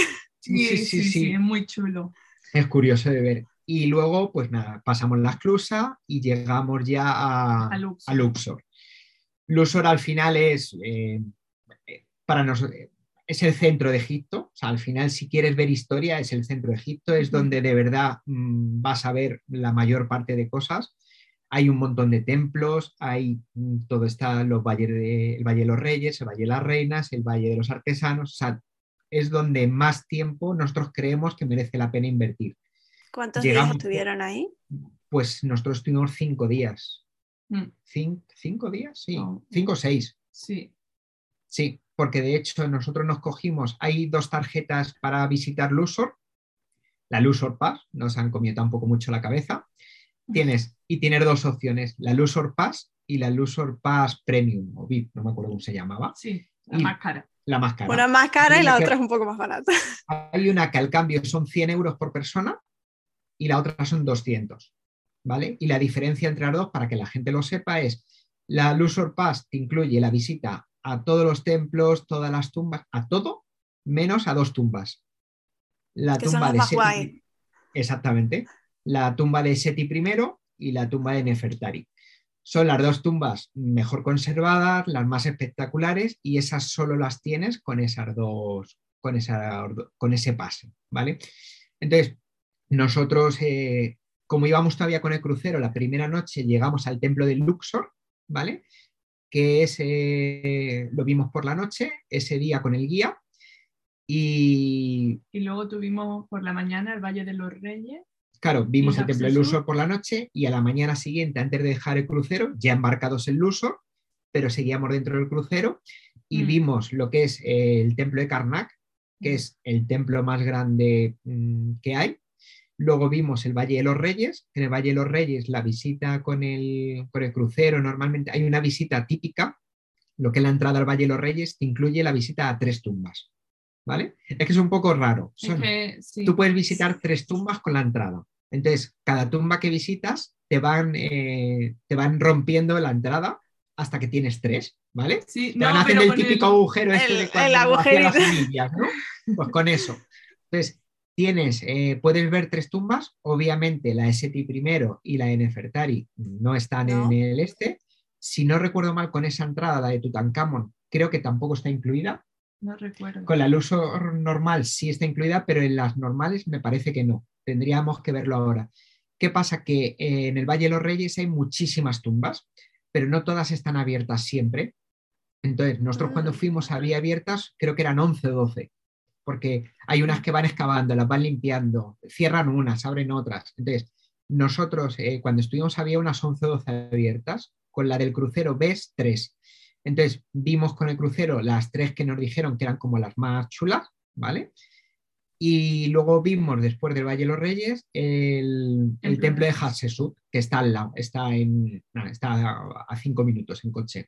sí, sí, sí, sí, es muy chulo. es curioso de ver. Y luego, pues nada, pasamos la esclusa y llegamos ya a, A Luxor. a Luxor. Luxor al final es, eh, eh, para nosotros, es el centro de Egipto. O sea, al final, si quieres ver historia, es el centro de Egipto, es donde de verdad mm, vas a ver la mayor parte de cosas. Hay un montón de templos, hay mm, todo está los valles de, el Valle de los Reyes, el Valle de las Reinas, el Valle de los Artesanos. O sea, es donde más tiempo nosotros creemos que merece la pena invertir. ¿Cuántos días estuvieron ahí? Pues nosotros estuvimos cinco días. Mm. ¿Cinco, días? Sí, Oh. cinco o seis. Sí. Sí, porque de hecho nosotros nos cogimos, hay dos tarjetas para visitar Lusor, la Lusor Pass, nos han comido tampoco mucho la cabeza. Tienes, y tienes dos opciones, la Lusor Pass y la Lusor Pass Premium o VIP, no me acuerdo cómo se llamaba, Sí, la Y- más cara. la más cara. Una más cara y Y la otra es un poco más barata. Hay una que al cambio son 100 euros por persona y la otra son 200, ¿vale? Y la diferencia entre las dos, para que la gente lo sepa, es la Lusor Pass te incluye la visita a todos los templos, todas las tumbas, a todo, menos a dos tumbas. La Que tumba de Seti, guay. exactamente, la tumba de Seti I y la tumba de Nefertari. Son las dos tumbas mejor conservadas, las más espectaculares, y esas solo las tienes con esas dos, con, esa, con ese pase, ¿vale? Entonces, nosotros, eh, como íbamos todavía con el crucero, la primera noche llegamos al templo de Luxor, ¿vale? Que ese lo vimos por la noche, ese día con el guía, y Y luego tuvimos por la mañana el Valle de los Reyes. Claro, vimos ¿Y el templo de Luxor? Luxor por la noche y a la mañana siguiente, antes de dejar el crucero, ya embarcados en Luxor, pero seguíamos dentro del crucero y Mm. vimos lo que es eh, el templo de Karnak, que Mm. es el templo más grande mm, que hay. Luego vimos el Valle de los Reyes. En el Valle de los Reyes, la visita con el, con el crucero, normalmente hay una visita típica. Lo que es la entrada al Valle de los Reyes incluye la visita a tres tumbas. ¿Vale? Es que es un poco raro. Es Son- que, sí. tú puedes visitar tres tumbas con la entrada. Entonces, cada tumba que visitas te van, eh, te van rompiendo la entrada hasta que tienes tres, ¿vale? Sí, Te no, van haciendo pero el típico agujero este el- de el las semillas, ¿no? Pues con eso. Entonces, tienes, eh, puedes ver tres tumbas. Obviamente, la de Seti I y la de Nefertari no están No. en el este. Si no recuerdo mal, con esa entrada, la de Tutankamón, creo que tampoco está incluida. No recuerdo. Con la luz normal sí está incluida, pero en las normales me parece que no. Tendríamos que verlo ahora. ¿Qué pasa? Que eh, en el Valle de los Reyes hay muchísimas tumbas, pero no todas están abiertas siempre. Entonces, nosotros cuando Mm. fuimos había abiertas, creo que eran 11 o 12, porque hay unas que van excavando, las van limpiando, cierran unas, abren otras. Entonces, nosotros eh, cuando estuvimos había unas 11 o 12 abiertas, con la del crucero ves tres. Entonces, vimos con el crucero las tres que nos dijeron que eran como las más chulas, ¿vale? Y luego vimos, después del Valle de los Reyes, el, el Templo templo de Hatshepsut, que está al lado, está, en, está a, cinco minutos en coche.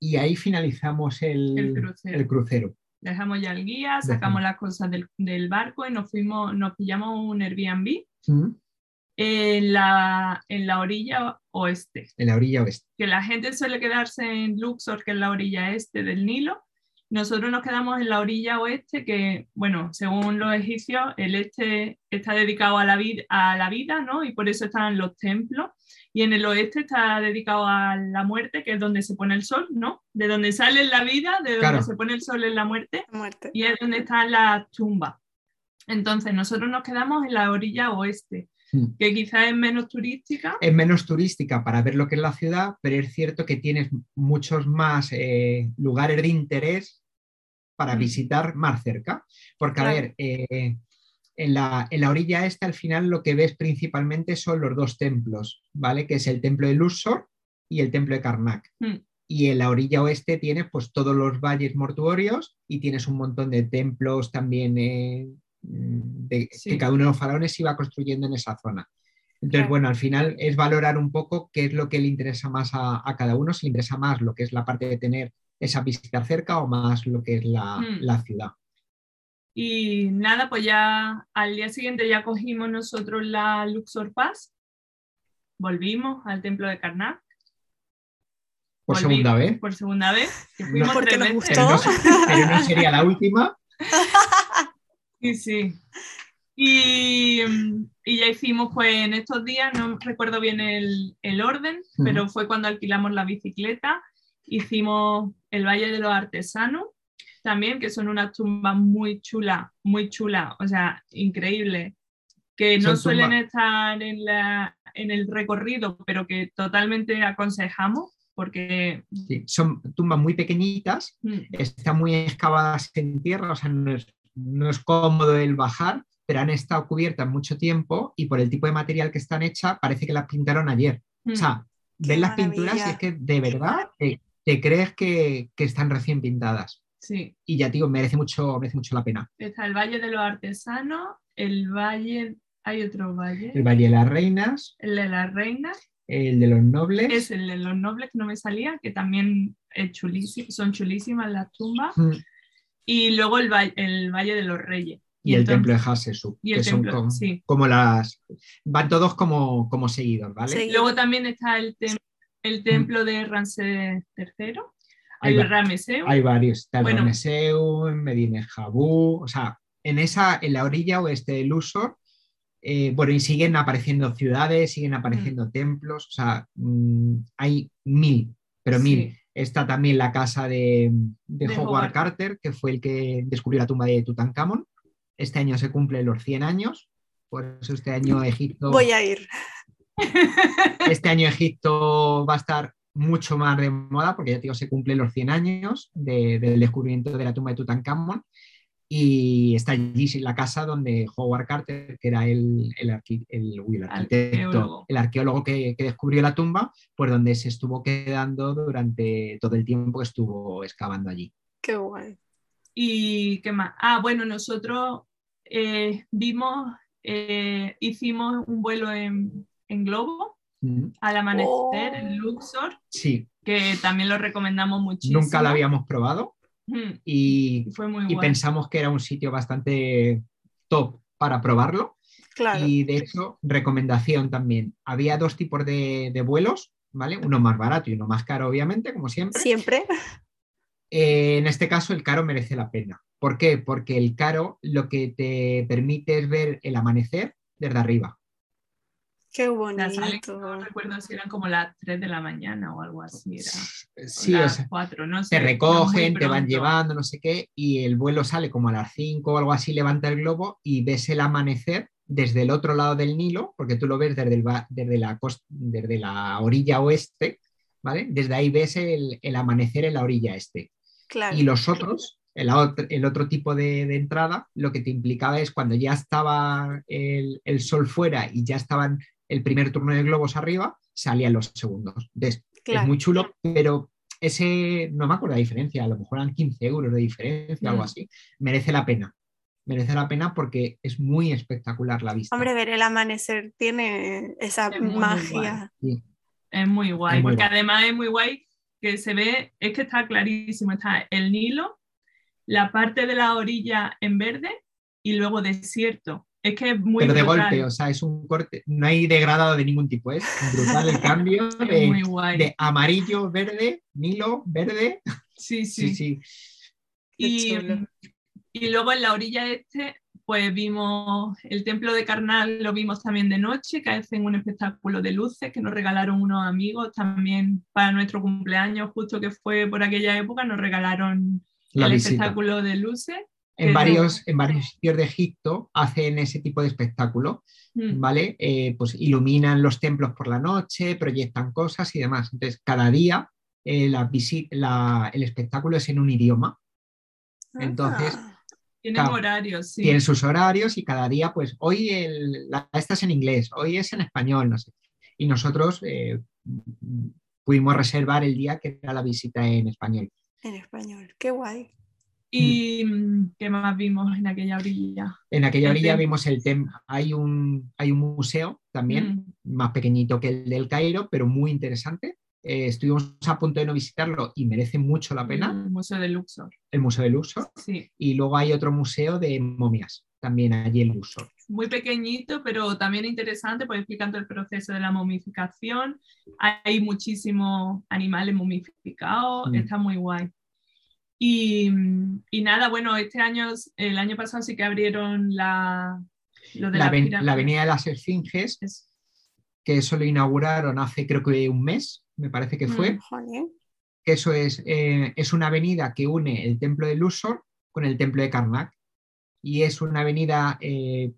Y ahí finalizamos el, El crucero. el crucero. Dejamos ya el guía, sacamos las cosas del, del barco y nos fuimos, nos pillamos un Airbnb en la, en la orilla oeste. En la orilla oeste. Que la gente suele quedarse en Luxor, que es la orilla este del Nilo. Nosotros nos quedamos en la orilla oeste, que, bueno, según los egipcios, el este está dedicado a la, vid- a la vida, ¿no? Y por eso están los templos. Y en el oeste está dedicado a la muerte, que es donde se pone el sol, ¿no? De donde sale la vida, de donde Claro. se pone el sol es la muerte Muerte. y es donde están las tumbas. Entonces, nosotros nos quedamos en la orilla oeste, Mm. que quizás es menos turística. Es menos turística para ver lo que es la ciudad, pero es cierto que tienes muchos más eh, lugares de interés para Mm. visitar más cerca. Porque, a ver, eh, en, la, en la orilla esta, al final, lo que ves principalmente son los dos templos, ¿vale? Que es el templo de Luxor y el templo de Karnak. Mm. Y en la orilla oeste tienes pues todos los valles mortuorios y tienes un montón de templos también eh, de, Sí. que cada uno de los faraones iba construyendo en esa zona. Entonces, Claro. bueno, al final es valorar un poco qué es lo que le interesa más a, a cada uno, si le interesa más lo que es la parte de tener esa visita cerca o más lo que es la, Mm. la ciudad. Y nada, pues ya al día siguiente ya cogimos nosotros la Luxor Pass, volvimos al templo de Karnak Por Volví- segunda vez. por segunda vez, que No. fuimos Porque tres nos veces. Pero no, pero no sería la última. Sí, sí. Y, y ya hicimos, pues en estos días, no recuerdo bien el, el orden, pero fue cuando alquilamos la bicicleta, hicimos el Valle de los Artesanos, también, que son unas tumbas muy chulas, muy chulas, o sea, increíbles, que no Son suelen tumbas- estar en, la, en el recorrido, pero que totalmente aconsejamos, porque Sí, son tumbas muy pequeñitas, mm, están muy excavadas en tierra, o sea, no es, no es cómodo el bajar, pero han estado cubiertas mucho tiempo y por el tipo de material que están hechas, parece que las pintaron ayer. mm, O sea, Qué ves las pinturas y es que de verdad te, te crees que, que están recién pintadas. sí, Y ya, digo, merece mucho, merece mucho la pena. está el Valle de los Artesanos, el Valle, hay otro valle, El Valle de las Reinas, el de la Reina, el de los Nobles. es el de los nobles que no me salía, que también es chulísimo, son chulísimas las tumbas, mm, y luego el, el Valle de los Reyes. Y el entonces- templo de el que son templo, como, sí. como las. Van todos como, como seguidos, ¿vale? Sí. Luego también está el, tem- el templo de Ramsés III, Mm. Hay el. Hay varios, está el Bueno. Ramesseum, Medina Jabú, o sea, en esa, en la orilla oeste del Luxor, eh, bueno, y siguen apareciendo ciudades, siguen apareciendo templos, o sea, mm, hay mil, pero mil. Sí. Está también la casa de, de De Howard Howard. Carter, que fue el que descubrió la tumba de Tutankamón. Este año se cumplen los 100 años, por eso este año Egipto, Voy a ir. este año Egipto va a estar mucho más de moda, porque ya digo, se cumplen los 100 años de- del descubrimiento de la tumba de Tutankamón. Y está allí sí, la casa donde Howard Carter, que era el, el, arqui- el- uy, el arquitecto, Arqueólogo. el arqueólogo que, que descubrió la tumba, pues donde se estuvo quedando durante todo el tiempo que estuvo excavando allí. Qué guay. ¿Y qué más? Ah, bueno, nosotros eh, vimos, eh, hicimos un vuelo en, en globo Mm, al amanecer Oh. en Luxor, Sí, que también lo recomendamos muchísimo. nunca la habíamos probado Mm, y, y fue muy y guay. pensamos que era un sitio bastante top para probarlo. Claro. Y de hecho, recomendación también. Había dos tipos de, de vuelos, ¿vale? Uno más barato y uno más caro, obviamente, como siempre. Siempre. Eh, en este caso, el caro merece la pena. ¿Por qué? Porque el caro lo que te permite es ver el amanecer desde arriba. Qué O sea, bonito. no recuerdo si eran como las 3 de la mañana o algo así. Era. Sí, o o las sea, 4, no sé. te recogen, te van llevando, no sé qué, y el vuelo sale como a las 5 o algo así, levanta el globo y ves el amanecer desde el otro lado del Nilo, porque tú lo ves desde, el va- desde, la, cos- desde la orilla oeste, ¿vale? Desde ahí ves el, el amanecer en la orilla este. Claro. Y los otros, el, ot- el otro tipo de, de entrada, lo que te implicaba es cuando ya estaba el, el sol fuera y ya estaban el primer turno de globos arriba, salían los segundos. Entonces, Claro. es muy chulo, pero ese, no me acuerdo la diferencia, a lo mejor eran 15 euros de diferencia, algo Mm. así. Merece la pena. Merece la pena porque es muy espectacular la vista. Hombre, ver el amanecer tiene esa Es muy, muy magia. Sí. Es muy guay, Es muy porque guay. además es muy guay que se ve, es que está clarísimo, está el Nilo, la parte de la orilla en verde y luego desierto. Es que es muy pero de brutal, golpe, o sea, es un corte, no hay degradado de ningún tipo, es brutal el cambio es de, muy guay. de amarillo, verde, Nilo, verde. sí, sí. Sí, Y, y luego en la orilla este, pues vimos el templo de Karnak, lo vimos también de noche, que hacen un espectáculo de luces que nos regalaron unos amigos también para nuestro cumpleaños, justo que fue por aquella época, nos regalaron La el visita. espectáculo de luces. En varios, en varios sitios de Egipto hacen ese tipo de espectáculo, Mm, ¿vale? Eh, pues iluminan los templos por la noche, proyectan cosas y demás. Entonces, cada día eh, la la- el espectáculo es en un idioma. Entonces, Ah, Tienen horarios, sí. Tienen sus horarios y cada día, pues hoy el, la, esta es en inglés, hoy es en español, no sé. Y nosotros eh, pudimos reservar el día que era la visita en español. en español. Qué guay. ¿Y mm, qué más vimos en aquella orilla? En aquella El orilla vimos el tem hay un, hay un museo también, Mm, más pequeñito que el del Cairo, pero muy interesante. Eh, estuvimos a punto de no visitarlo y merece mucho la pena, El Museo de Luxor. el Museo de Luxor. Sí, Y luego hay otro museo de momias, también allí en Luxor. muy pequeñito, pero también interesante, pues explicando el proceso de la momificación. Hay muchísimos animales momificados, Mm. está muy guay. Y, mm, y nada, bueno, este año, el año pasado sí que abrieron la, lo de La, Avenida de las Esfinges, Es- que eso lo inauguraron hace creo que un mes, me parece que fue. Mm. Que eso es, eh, es una avenida que une el templo de Luxor con el templo de Karnak. Y es una avenida eh,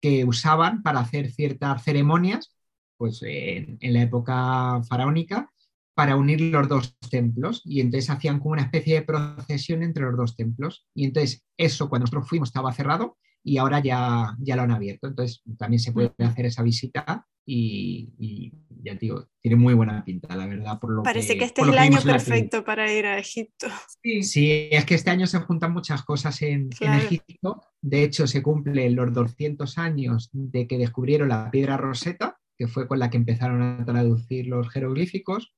que usaban para hacer ciertas ceremonias, pues en la época faraónica, para unir los dos templos. Y entonces hacían como una especie de procesión entre los dos templos. Y entonces eso, cuando nosotros fuimos, estaba cerrado y ahora ya, ya lo han abierto. Entonces también se puede hacer esa visita y, ya digo, tiene muy buena pinta, la verdad. Por lo Parece que, este es el año perfecto para ir a Egipto. Sí. es que este año se juntan muchas cosas en, Egipto. De hecho, se cumplen los 200 años de que descubrieron la piedra roseta, que fue con la que empezaron a traducir los jeroglíficos.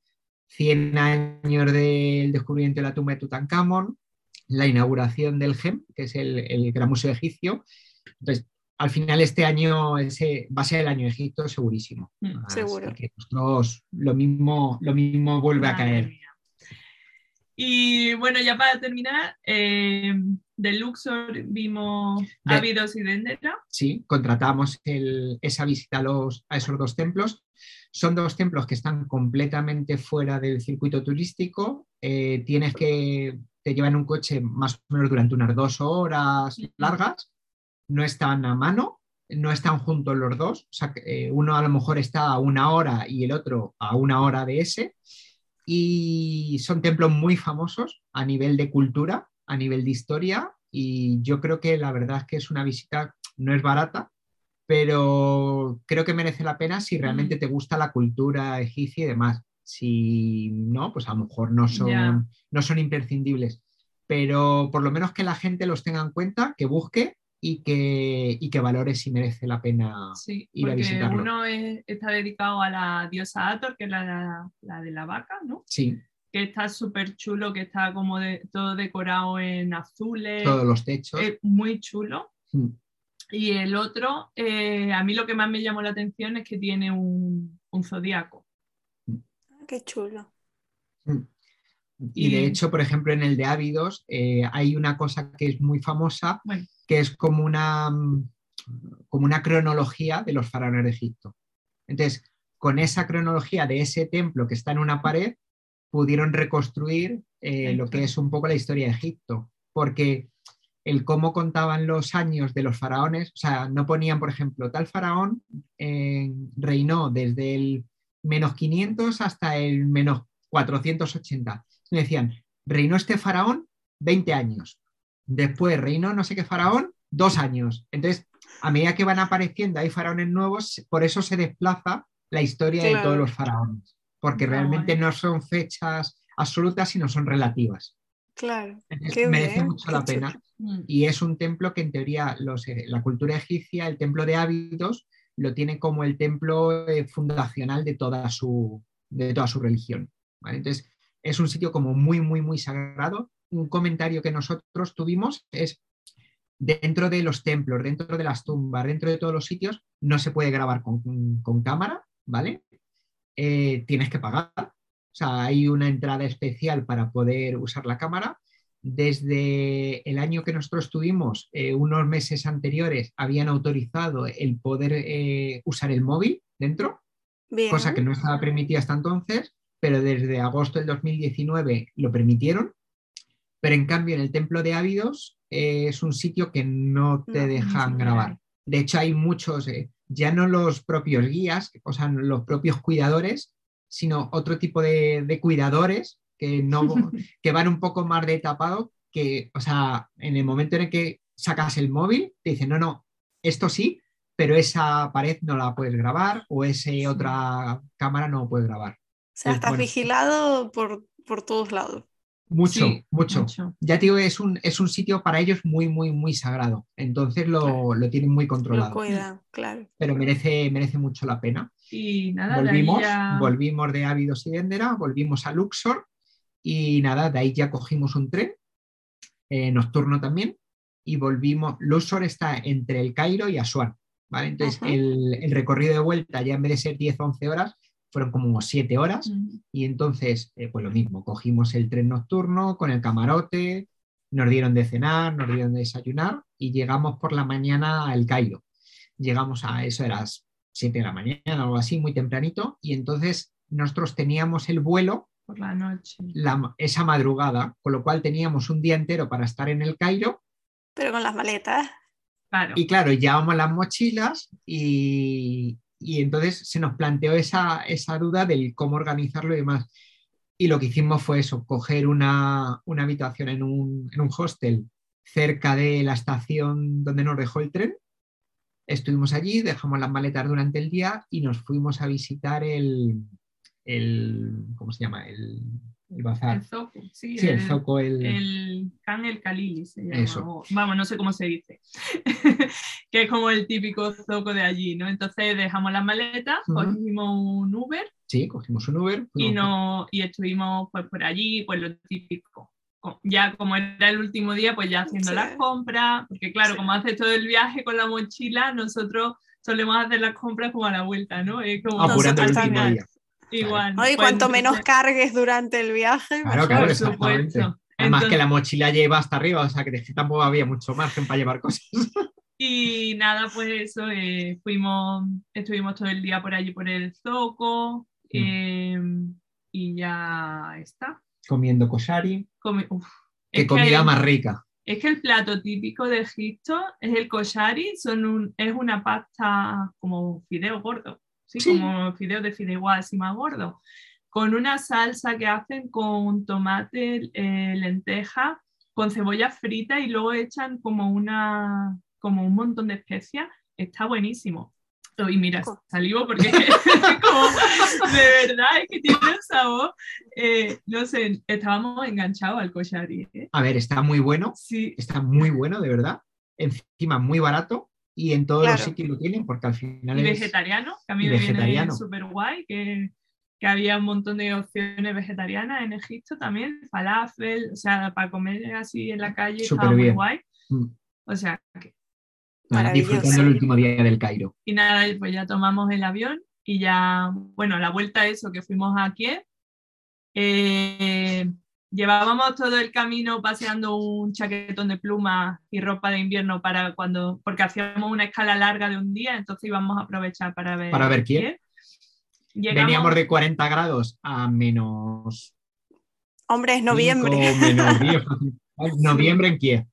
100 años del descubrimiento de la tumba de Tutankamón, la inauguración del GEM, que es el, el Gran Museo Egipcio. Entonces, al final este año ese va a ser el año de Egipto segurísimo. Mm, seguro. Que nosotros lo mismo, lo mismo vuelve a caer. Y bueno, ya para terminar, eh, de Luxor vimos Ávidos y Dendera. Sí, contratamos esa visita a, los, a esos dos templos. Son dos templos que están completamente fuera del circuito turístico. Eh, tienes que, te llevan un coche más o menos durante unas dos horas largas. No están a mano, no están juntos los dos, o sea, eh, uno a lo mejor está a una hora y el otro a una hora de ese, y son templos muy famosos a nivel de cultura, a nivel de historia, y yo creo que la verdad es que es una visita, no es barata, pero creo que merece la pena si realmente mm. te gusta la cultura egipcia y demás. Si no, pues a lo mejor no son, no son imprescindibles. Pero por lo menos que la gente los tenga en cuenta, que busque y que, y que valore si merece la pena ir a visitarlo. Uno está dedicado a la diosa Ator, que es la, la, de la vaca, ¿no? Sí. Que está súper chulo, que está como de, todo decorado en azules. Todos los techos. Es muy chulo. Mm. Y el otro, eh, a mí lo que más me llamó la atención es que tiene un, un zodiaco. Ah, qué chulo. Mm. Y, de hecho, por ejemplo, en el de Ávidos eh, hay una cosa que es muy famosa, que es como una, mm, como una cronología de los faraones de Egipto. Entonces, con esa cronología de ese templo que está en una pared, pudieron reconstruir eh, lo que es un poco la historia de Egipto, porque el cómo contaban los años de los faraones, o sea, no ponían, por ejemplo, tal faraón eh, reinó desde el menos 500 hasta el menos 480 me decían, reinó este faraón 20 años, después reinó no sé qué faraón dos años. Entonces, a medida que van apareciendo hay faraones nuevos, por eso se desplaza la historia de todos los faraones, porque realmente no son fechas absolutas, sino son relativas. Claro. merece mucho la pena. Mm. Y es un templo que en teoría eh, la cultura egipcia, el templo de Ávidos, lo tiene como el templo eh, fundacional de toda su, de toda su religión. Entonces, es un sitio como muy, muy, muy sagrado. Un comentario que nosotros tuvimos es, dentro de los templos, dentro de las tumbas, dentro de todos los sitios, no se puede grabar con, cámara, ¿vale? Eh, tienes que pagar. O sea, hay una entrada especial para poder usar la cámara. Desde el año que nosotros estuvimos, eh, unos meses anteriores, habían autorizado el poder eh, usar el móvil dentro, cosa que no estaba permitida hasta entonces pero desde agosto del 2019 lo permitieron, pero en cambio en el Templo de Ávidos eh, es un sitio que no te dejan grabar. De hecho hay muchos, ya no los propios guías, o sea, los propios cuidadores, sino otro tipo de, cuidadores que, no, que van un poco más de tapado, que, o sea, en el momento en el que sacas el móvil, te dicen, no, no, esto sí, pero esa pared no la puedes grabar o esa otra cámara no puedes grabar. O sea, estás vigilado por, por, todos lados. Mucho, mucho, Ya te digo, es un, es un sitio para ellos muy, muy, muy sagrado. Entonces lo, lo tienen muy controlado. Lo cuidan, claro. Pero merece, merece mucho la pena. Y nada, volvimos, de volvimos de Ávidos y Dendera, volvimos a Luxor y nada, de ahí ya cogimos un tren eh, nocturno también y volvimos. Luxor está entre el Cairo y Asuán. ¿vale? Entonces el, el, recorrido de vuelta ya en vez de ser 10 11 horas fueron como siete horas y entonces, eh, pues lo mismo, cogimos el tren nocturno con el camarote, nos dieron de cenar, nos dieron de desayunar y llegamos por la mañana al Cairo. Llegamos a eso, era las 7 de la mañana, algo así, muy tempranito, y entonces nosotros teníamos el vuelo Por la noche. la- esa madrugada, con lo cual teníamos un día entero para estar en el Cairo Pero con las maletas. Claro. y claro, llevábamos las mochilas y, y entonces se nos planteó esa, esa duda del cómo organizarlo y demás. Y lo que hicimos fue eso, coger una, una habitación en un, en un hostel cerca de la estación donde nos dejó el tren. Estuvimos allí, dejamos las maletas durante el día y nos fuimos a visitar el, el ¿cómo se llama? El, el bazar. El zoco, sí, Sí, el el, zoco, el... el Khan el Khalili se llama. Eso. o- vamos, no sé cómo se dice. que es como el típico zoco de allí, ¿no? Entonces dejamos las maletas, cogimos un Uber Sí, cogimos un Uber. y, no, y estuvimos pues, por allí, pues lo típico. Ya como era el último día, pues ya haciendo Sí. las compras, porque claro, Sí. como haces todo el viaje con la mochila, nosotros solemos hacer las compras como a la vuelta, ¿no? Es como apurando el último día. igual. Ay, Pues cuanto menos cargues durante el viaje, Claro, mejor. claro, por supuesto. Además Entonces- que la mochila lleva hasta arriba, o sea que tampoco había mucho margen para llevar cosas. Y nada, pues eso, eh, fuimos, estuvimos todo el día por allí por el Zoco Mm. eh, y ya está. Comiendo koshari. Comi- uf. Qué Es comida que- más rica. Es que el plato típico de Egipto es el koshari, son un- es una pasta como fideo gordo, ¿sí? Sí. como fideo de fideuá así más gordo, con una salsa que hacen con tomate, eh, lenteja, con cebolla frita y luego echan como, una, como un montón de especias. Está buenísimo. Y mira, salivo porque como, de verdad es que tiene un sabor, eh, no sé, estábamos enganchados al koshari. ¿eh? A ver, está muy bueno, Sí, está muy bueno, de verdad. Encima muy barato y en todos los Claro. sitios lo tienen porque al final y es... vegetariano, que a mí me viene vegetariano. súper guay, que, que había un montón de opciones vegetarianas en Egipto también, falafel, o sea, para comer así en la calle estaba Súper muy bien. guay. Mm, O sea, que-. Disfrutando el último día del Cairo. y nada, pues ya tomamos el avión y ya, bueno, a la vuelta eso, que fuimos a Kiev, eh, llevábamos todo el camino paseando un chaquetón de plumas y ropa de invierno para cuando, porque hacíamos una escala larga de un día, entonces íbamos a aprovechar para ver, Para ver Kiev. Llegamos- Veníamos de 40 grados a menos... Hombre, es noviembre. cinco, menos 10. Noviembre en Kiev.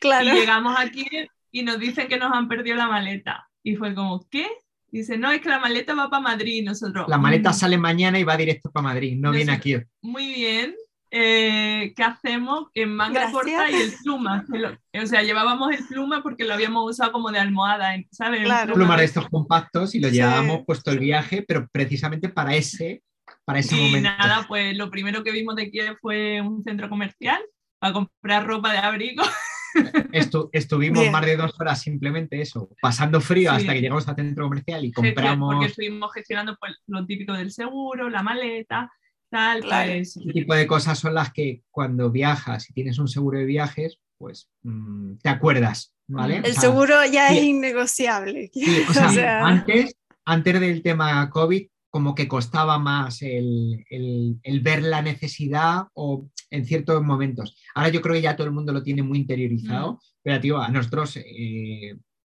Claro. Y llegamos aquí y nos dicen que nos han perdido la maleta. Y fue como, ¿qué? Dice, no, es que la maleta va para Madrid. Y nosotros, La maleta "Mm, sale mañana y va directo para Madrid, no No viene a Kiev. Muy bien. Eh, ¿Qué hacemos? En manga Gracias. corta y el pluma. lo- o sea, llevábamos el pluma porque lo habíamos usado como de almohada, ¿sabes? Claro. Plumar de estos compactos y lo Sí. llevábamos puesto el viaje, pero precisamente para ese, para ese Y momento. nada, pues lo primero que vimos de Kiev fue un centro comercial para comprar ropa de abrigo. Estu- estuvimos Bien. más de dos horas simplemente eso, pasando frío Sí. hasta que llegamos al centro comercial y Porque compramos estuvimos gestionando pues, lo típico del seguro, la maleta, tal. Claro. Pues, ese tipo de cosas son las que cuando viajas y tienes un seguro de viajes, pues mm, te acuerdas, ¿vale? El O El sea, seguro ya sí. es innegociable. Sí, o sea, O sea- Antes, antes del tema COVID, como que costaba más el, el- el ver la necesidad o en ciertos momentos. Ahora yo creo que ya todo el mundo lo tiene muy interiorizado, Mm. pero tío, a nosotros eh,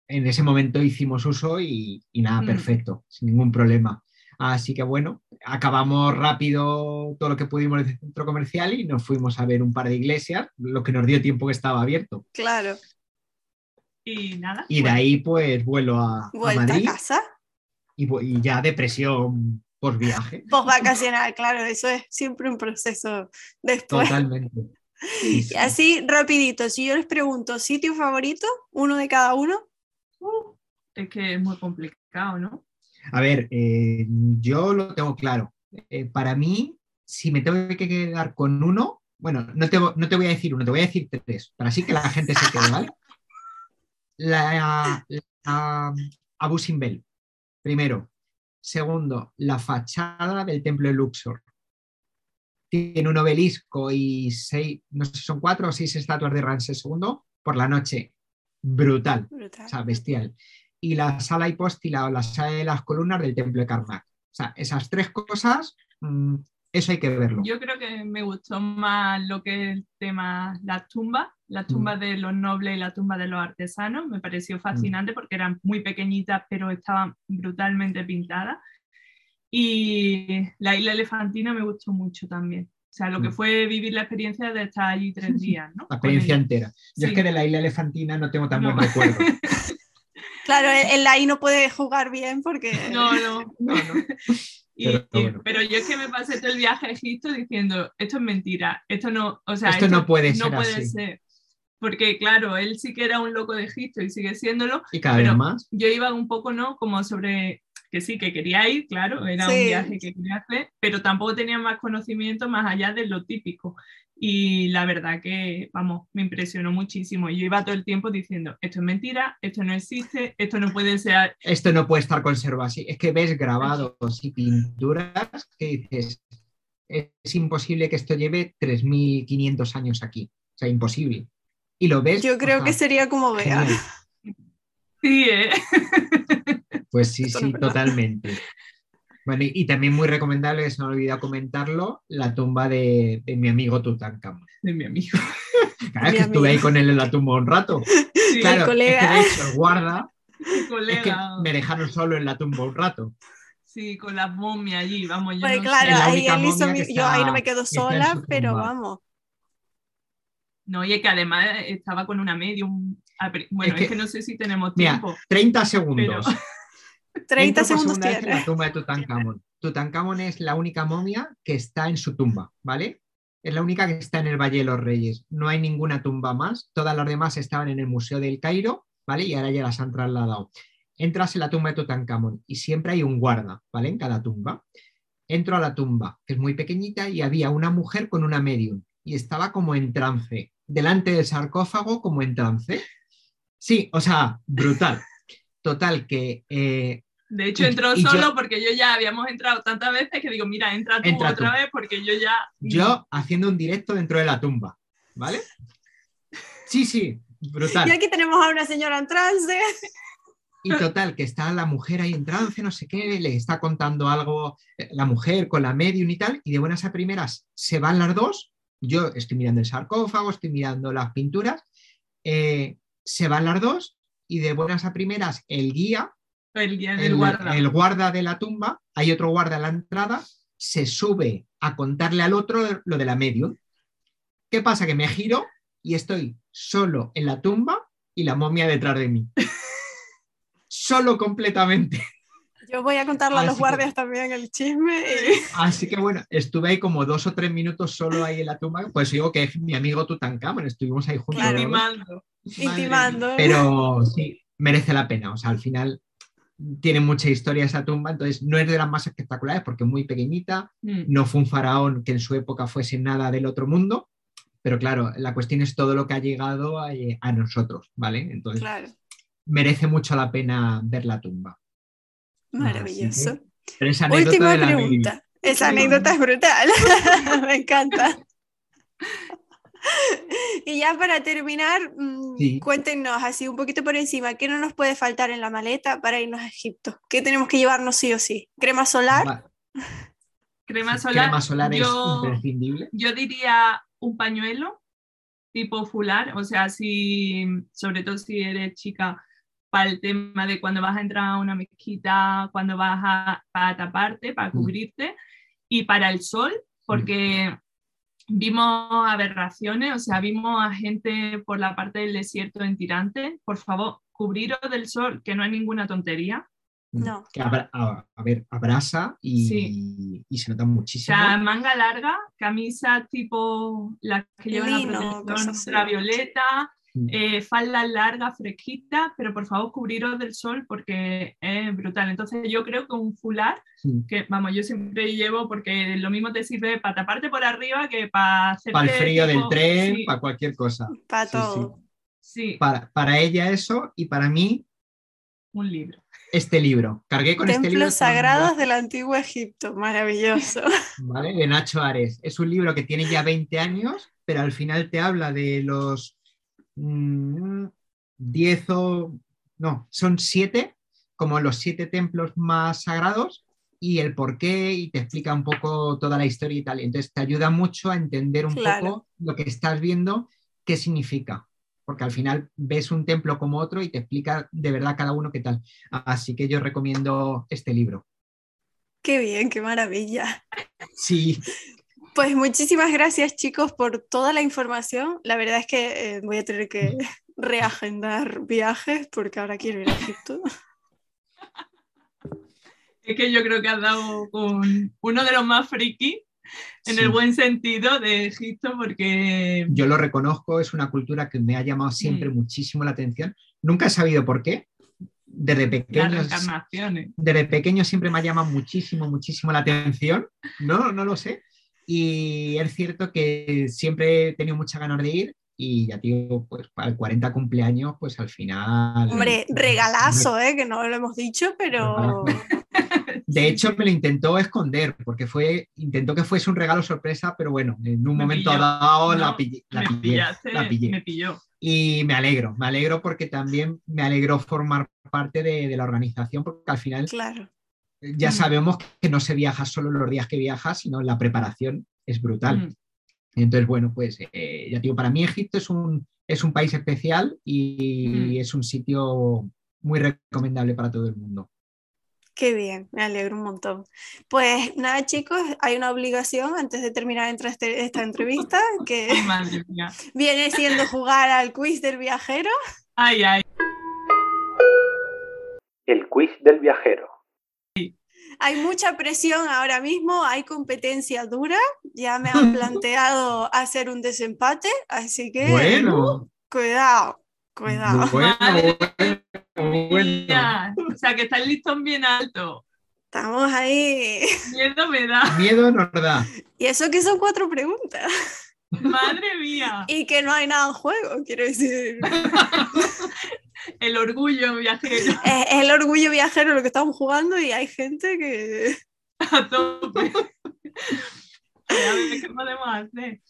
en ese momento hicimos uso y, y nada, Mm. perfecto, sin ningún problema. Así que bueno, acabamos rápido todo lo que pudimos en el centro comercial y nos fuimos a ver un par de iglesias, lo que nos dio tiempo que estaba abierto. Claro. y nada. Y de pues, ahí pues vuelo a, Vuelta a Madrid casa. y, y ya depresión por viaje. Post vacacional, claro, eso es siempre un proceso después. Totalmente. Sí, sí. Y así, rapidito, si yo les pregunto sitio favorito, uno de cada uno, uh, es que es muy complicado, ¿no? A ver, eh, yo lo tengo claro. Eh, para mí, si me tengo que quedar con uno, bueno, no te, vo- no te voy a decir uno, te voy a decir tres, para así que la gente se quede, ¿vale? La, la Abu Simbel, primero. Segundo, la fachada del templo de Luxor. Tiene un obelisco y seis, no sé si son cuatro o seis estatuas de Ramsés II por la noche. Brutal. brutal. o sea, bestial. Y la sala hipóstila o la sala de las columnas del templo de Karnak. O sea, esas tres cosas, mm, eso hay que verlo. Yo creo que me gustó más lo que es el tema las tumbas, las Mm. tumbas de los nobles y la tumba de los artesanos. Me pareció fascinante porque eran muy pequeñitas, pero estaban brutalmente pintadas. Y la isla elefantina me gustó mucho también. O sea, lo que Mm. fue vivir la experiencia de estar allí tres días, ¿no? La experiencia entera. Yo es que de la isla elefantina no tengo tan No. buen recuerdo. Claro, él ahí no puede jugar bien porque... No, no. No, no. Y- Pero y- bueno. pero yo es que me pasé todo el viaje a Egipto diciendo, esto es mentira, esto no, o sea, Esto no puede no ser puede así. ser. Porque claro, él sí que era un loco de Egipto y sigue siéndolo. Y cada Pero- vez más. Yo iba un poco, ¿no? Como sobre que sí, que quería ir, claro, era Sí. un viaje que quería hacer, pero tampoco tenía más conocimiento más allá de lo típico. Y la verdad que, vamos, me impresionó muchísimo. Yo iba todo el tiempo diciendo, esto es mentira, esto no existe, esto no puede ser Esto no puede estar conservado así. Es que ves grabados y pinturas que dices, es imposible que esto lleve 3.500 años aquí. O sea, imposible. Y lo ves. Yo creo que sería como Bea. Sí, ¿eh? Pues sí, Esto sí, totalmente. Bueno, y, y también muy recomendable, que se me ha olvidado comentarlo, la tumba de, de mi amigo Tutankamón. de mi amigo. Claro, Mi que estuve ahí con él en la tumba un rato. Sí, Claro, colega. es que de hecho el guarda, mi es que colega. me dejaron solo en la tumba un rato. Sí, con las momias allí, vamos. Yo Pues no claro, la ahí él hizo momia mi- yo ahí no me quedo sola, pero vamos. No, y es que además estaba con una medium. Ah, pero- Bueno, Es es que- no sé si tenemos Mira, tiempo. 30 segundos. 30 Entro por segundos tiene. la tumba de Tutankamón. Tutankamón es la única momia que está en su tumba, ¿vale? Es la única que está en el Valle de los Reyes. No hay ninguna tumba más. Todas las demás estaban en el Museo del Cairo, ¿vale? Y ahora ya las han trasladado. Entras en la tumba de Tutankamón y siempre hay un guarda, ¿vale? En cada tumba. Entro a la tumba, que es muy pequeñita, y había una mujer con una medium. Y estaba como en trance, delante del sarcófago como en trance. Sí, o sea, brutal. Total, que eh, De hecho, Y- entró y yo- solo porque yo ya habíamos entrado tantas veces que digo, mira, entra tú Entra tú. otra vez porque yo ya. yo haciendo un directo dentro de la tumba, ¿vale? Sí, sí, brutal. Y aquí tenemos a una señora en trance. Y total, que está la mujer ahí en trance, no sé qué, le está contando algo eh, la mujer con la medium y tal, y de buenas a primeras se van las dos, yo estoy mirando el sarcófago, estoy mirando las pinturas, eh, se van las dos y de buenas a primeras el guía, El guía del el, guarda. el guarda de la tumba, hay otro guarda en la entrada, se sube a contarle al otro lo de la medium. ¿Qué pasa? Que me giro y estoy solo en la tumba y la momia detrás de mí. Solo completamente. Yo voy a contarle a Así los que- guardias también el chisme. y- Así que bueno, estuve ahí como dos o tres minutos solo ahí en la tumba. Pues digo que es mi amigo Tutankamón, estuvimos ahí juntos. Claro. Intimando. Intimando. Pero sí, merece la pena. O sea, al final tiene mucha historia esa tumba, entonces no es de las más espectaculares porque es muy pequeñita, Mm. no fue un faraón que en su época fuese nada del otro mundo, pero claro, la cuestión es todo lo que ha llegado a, eh, a nosotros, ¿vale? Entonces Claro, merece mucho la pena ver la tumba. Maravilloso. Pero esa Última de la Mary. pregunta. Esa anécdota es brutal. Me encanta. Y ya para terminar, mm, Sí. cuéntenos así un poquito por encima, ¿qué no nos puede faltar en la maleta para irnos a Egipto? ¿Qué tenemos que llevarnos sí o sí? ¿Crema solar? Crema solar. crema solar yo, es imprescindible. yo diría un pañuelo tipo fular, o sea, si, sobre todo si eres chica, para el tema de cuando vas a entrar a una mezquita, cuando vas a, para taparte, para Mm. cubrirte, y para el sol, porque vimos aberraciones, o sea, vimos a gente por la parte del desierto en tirante. Por favor, cubriros del sol, que no hay ninguna tontería. No. Que abra- a, a ver, abrasa y, Sí. y se nota O muchísimo. sea, manga larga, camisa tipo las que llevan Lino, la protección ultravioleta, Mm. Eh, falda larga, fresquita, pero por favor cubriros del sol porque es brutal. Entonces yo creo que un fular, Sí. que vamos, yo siempre llevo porque lo mismo te sirve para taparte por arriba que para hacer Para el frío del tren, sí, para cualquier cosa. Para sí. todo. sí, Para, para ella eso y para mí un libro. este libro. Cargué con este libro. Templos todo el sagrados del antiguo Egipto, maravilloso. ¿vale? De Nacho Ares. Es un libro que tiene ya 20 años, pero al final te habla de los mm, 10 o... No, son 7, como los 7 templos más sagrados y el por qué y te explica un poco toda la historia y tal. Y entonces te ayuda mucho a entender un Claro. poco lo que estás viendo, qué significa. Porque al final ves un templo como otro y te explica de verdad cada uno qué tal. Así que yo recomiendo este libro. Qué bien, qué maravilla. Sí, Pues muchísimas gracias chicos por toda la información. La verdad es que eh, voy a tener que reagendar viajes porque ahora quiero ir a Egipto. Es que yo creo que has dado con uno de los más friki, en Sí. el buen sentido, de Egipto, porque yo lo reconozco, es una cultura que me ha llamado siempre Mm. muchísimo la atención. Nunca he sabido por qué. Desde pequeño, desde pequeño siempre me ha llamado muchísimo, muchísimo la atención. No, no lo sé. Y es cierto que siempre he tenido muchas ganas de ir y ya tío, pues para el 40 cumpleaños, pues al final... Hombre, regalazo, ¿eh? que no lo hemos dicho, pero De hecho, me lo intentó esconder porque fue, intentó que fuese un regalo sorpresa, pero bueno, en un Me momento pilló. dado la pillé. La me pillé, pillaste, la pillé. me pilló. Y me alegro, me alegro porque también me alegró formar parte de, de la organización, porque al final claro. Ya Mm. sabemos que no se viaja solo los días que viajas, sino la preparación es brutal. Mm. Entonces, bueno, pues eh, ya digo, para mí Egipto es un, es un país especial y Mm. es un sitio muy recomendable para todo el mundo. Qué bien, me alegro un montón. Pues nada, chicos, hay una obligación antes de terminar entre este- esta entrevista, que Ay, madre mía. viene siendo jugar al quiz del viajero. Ay, ay. El quiz del viajero. Hay mucha presión ahora mismo, hay competencia dura. Ya me han planteado hacer un desempate, así que Bueno, cuidado, cuidado. bueno, bueno, bueno. O sea, que está el listón bien alto. Estamos ahí. Miedo me da. Miedo nos da. Y eso que son cuatro preguntas. Madre mía. Y que no hay nada en juego, quiero decir. El orgullo viajero Es, es el orgullo viajero lo que estamos jugando y hay gente que... a tope. A ver qué podemos hacer.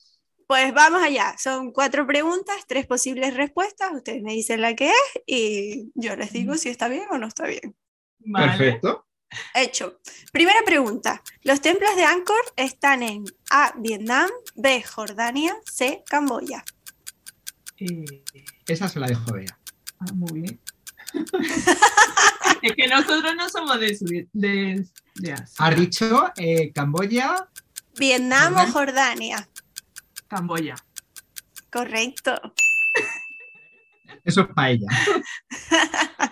Pues vamos allá, son cuatro preguntas, tres posibles respuestas, ustedes me dicen la que es y yo les digo si está bien o no está bien. Vale. Perfecto. Hecho. Primera pregunta, los templos de Angkor están en A, Vietnam, B, Jordania, C, Camboya. Eh, Esa se la dejo ver. Ah, muy bien. es que nosotros no somos de, de, de Asia. Has dicho eh, Camboya. Vietnam o Jordania. Camboya. Correcto. Eso es para ella.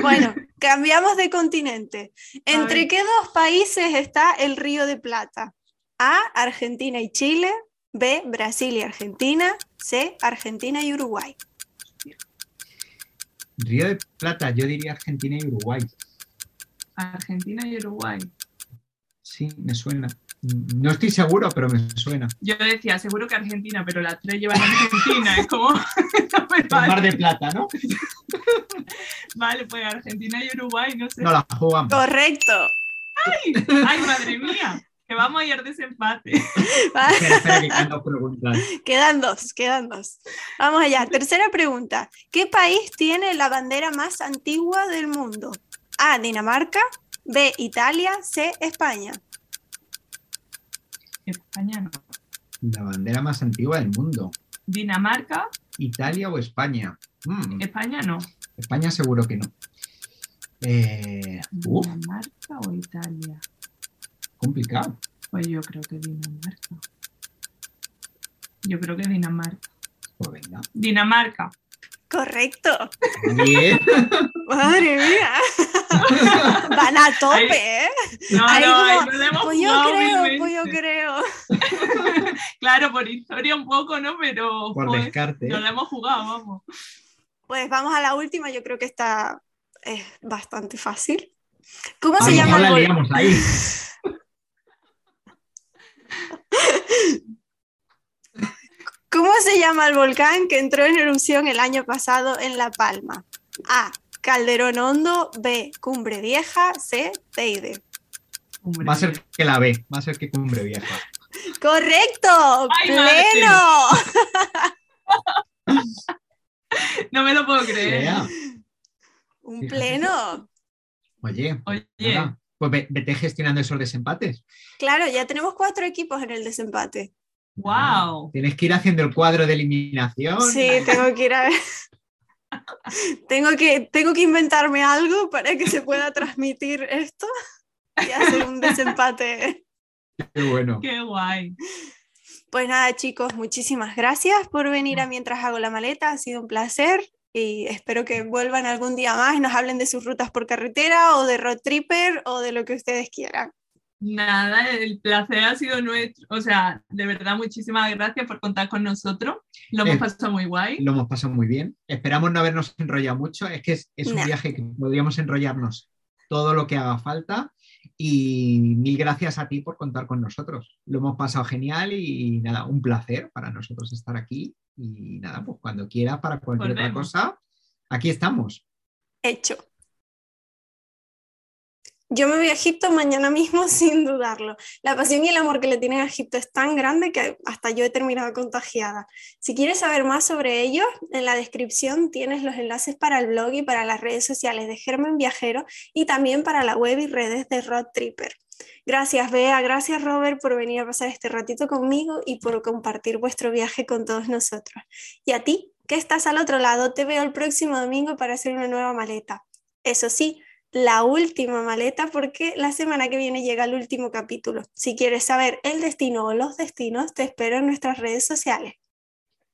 Bueno, cambiamos de continente. ¿Entre qué dos países está el Río de Plata? A, Argentina y Chile, B, Brasil y Argentina, C, Argentina y Uruguay. Río de Plata, yo diría Argentina y Uruguay. Argentina y Uruguay. Sí, me suena. No estoy seguro, pero me suena. Yo decía, seguro que Argentina, pero las tres llevan a Argentina. Es como. me El Mar vale. de Plata, ¿no? Vale, pues Argentina y Uruguay, no sé. No la jugamos. Correcto. Ay, madre mía, que vamos a ir desempate. Va, Espera, espera, que quedan dos preguntas. Quedan dos, quedan dos. Vamos allá. Tercera pregunta. ¿Qué país tiene la bandera más antigua del mundo? A, Dinamarca, B, Italia, C, España. España no. La bandera más antigua del mundo. Dinamarca, ¿Italia o España? Mm, España no. España seguro que no. Eh, Dinamarca o Italia. Complicado. Pues yo creo que Dinamarca. Yo creo que Dinamarca. Pues venga. Dinamarca. Correcto. Bien. Madre mía. Van a tope, ¿eh? No, Ahí no, como, ahí Pues yo creo, pues yo creo. Claro, por historia un poco, ¿no? Pero Por descarte. no la hemos jugado, vamos. Pues vamos a la última, yo creo que está es bastante fácil. ¿Cómo A se llama el la liamos ahí. ¿Cómo se llama el volcán que entró en erupción el año pasado en La Palma? A. Calderón Hondo, B. Cumbre Vieja, C. Teide. Va a ser que la ve, va a ser que cumbre vieja. ¡Correcto! ¡Pleno! No me lo puedo creer. Un pleno. Oye, Oye, nada, pues ve- vete gestionando esos desempates. Claro, ya tenemos cuatro equipos en el desempate. wow. Tienes que ir haciendo el cuadro de eliminación. Sí, tengo que ir a tengo que, tengo que inventarme algo para que se pueda transmitir esto. y hacer un desempate. Qué bueno. Qué guay. Pues nada, chicos, muchísimas gracias por venir a Mientras hago la maleta. Ha sido un placer y espero que vuelvan algún día más y nos hablen de sus rutas por carretera o de road tripper o de lo que ustedes quieran. Nada, el placer ha sido nuestro. O sea, de verdad, muchísimas gracias por contar con nosotros. Lo hemos Eh, pasado muy guay. Lo hemos pasado muy bien. Esperamos no habernos enrollado mucho. Es que es, es un viaje que podríamos enrollarnos todo lo que haga falta. Y mil gracias a ti por contar con nosotros. Lo hemos pasado genial y nada, un placer para nosotros estar aquí. Y nada, pues cuando quiera, para cualquier otra cosa, aquí estamos. Hecho. Yo me voy a Egipto mañana mismo sin dudarlo. La pasión y el amor que le tienen a Egipto es tan grande que hasta yo he terminado contagiada. Si quieres saber más sobre ellos, en la descripción tienes los enlaces para el blog y para las redes sociales de Germen Viajero y también para la web y redes de Road Tripper. Gracias Bea, gracias Robert por venir a pasar este ratito conmigo y por compartir vuestro viaje con todos nosotros. Y a ti, que estás al otro lado, te veo el próximo domingo para hacer una nueva maleta. Eso sí, la última maleta porque la semana que viene llega el último capítulo. Si quieres saber el destino o los destinos, te espero en nuestras redes sociales.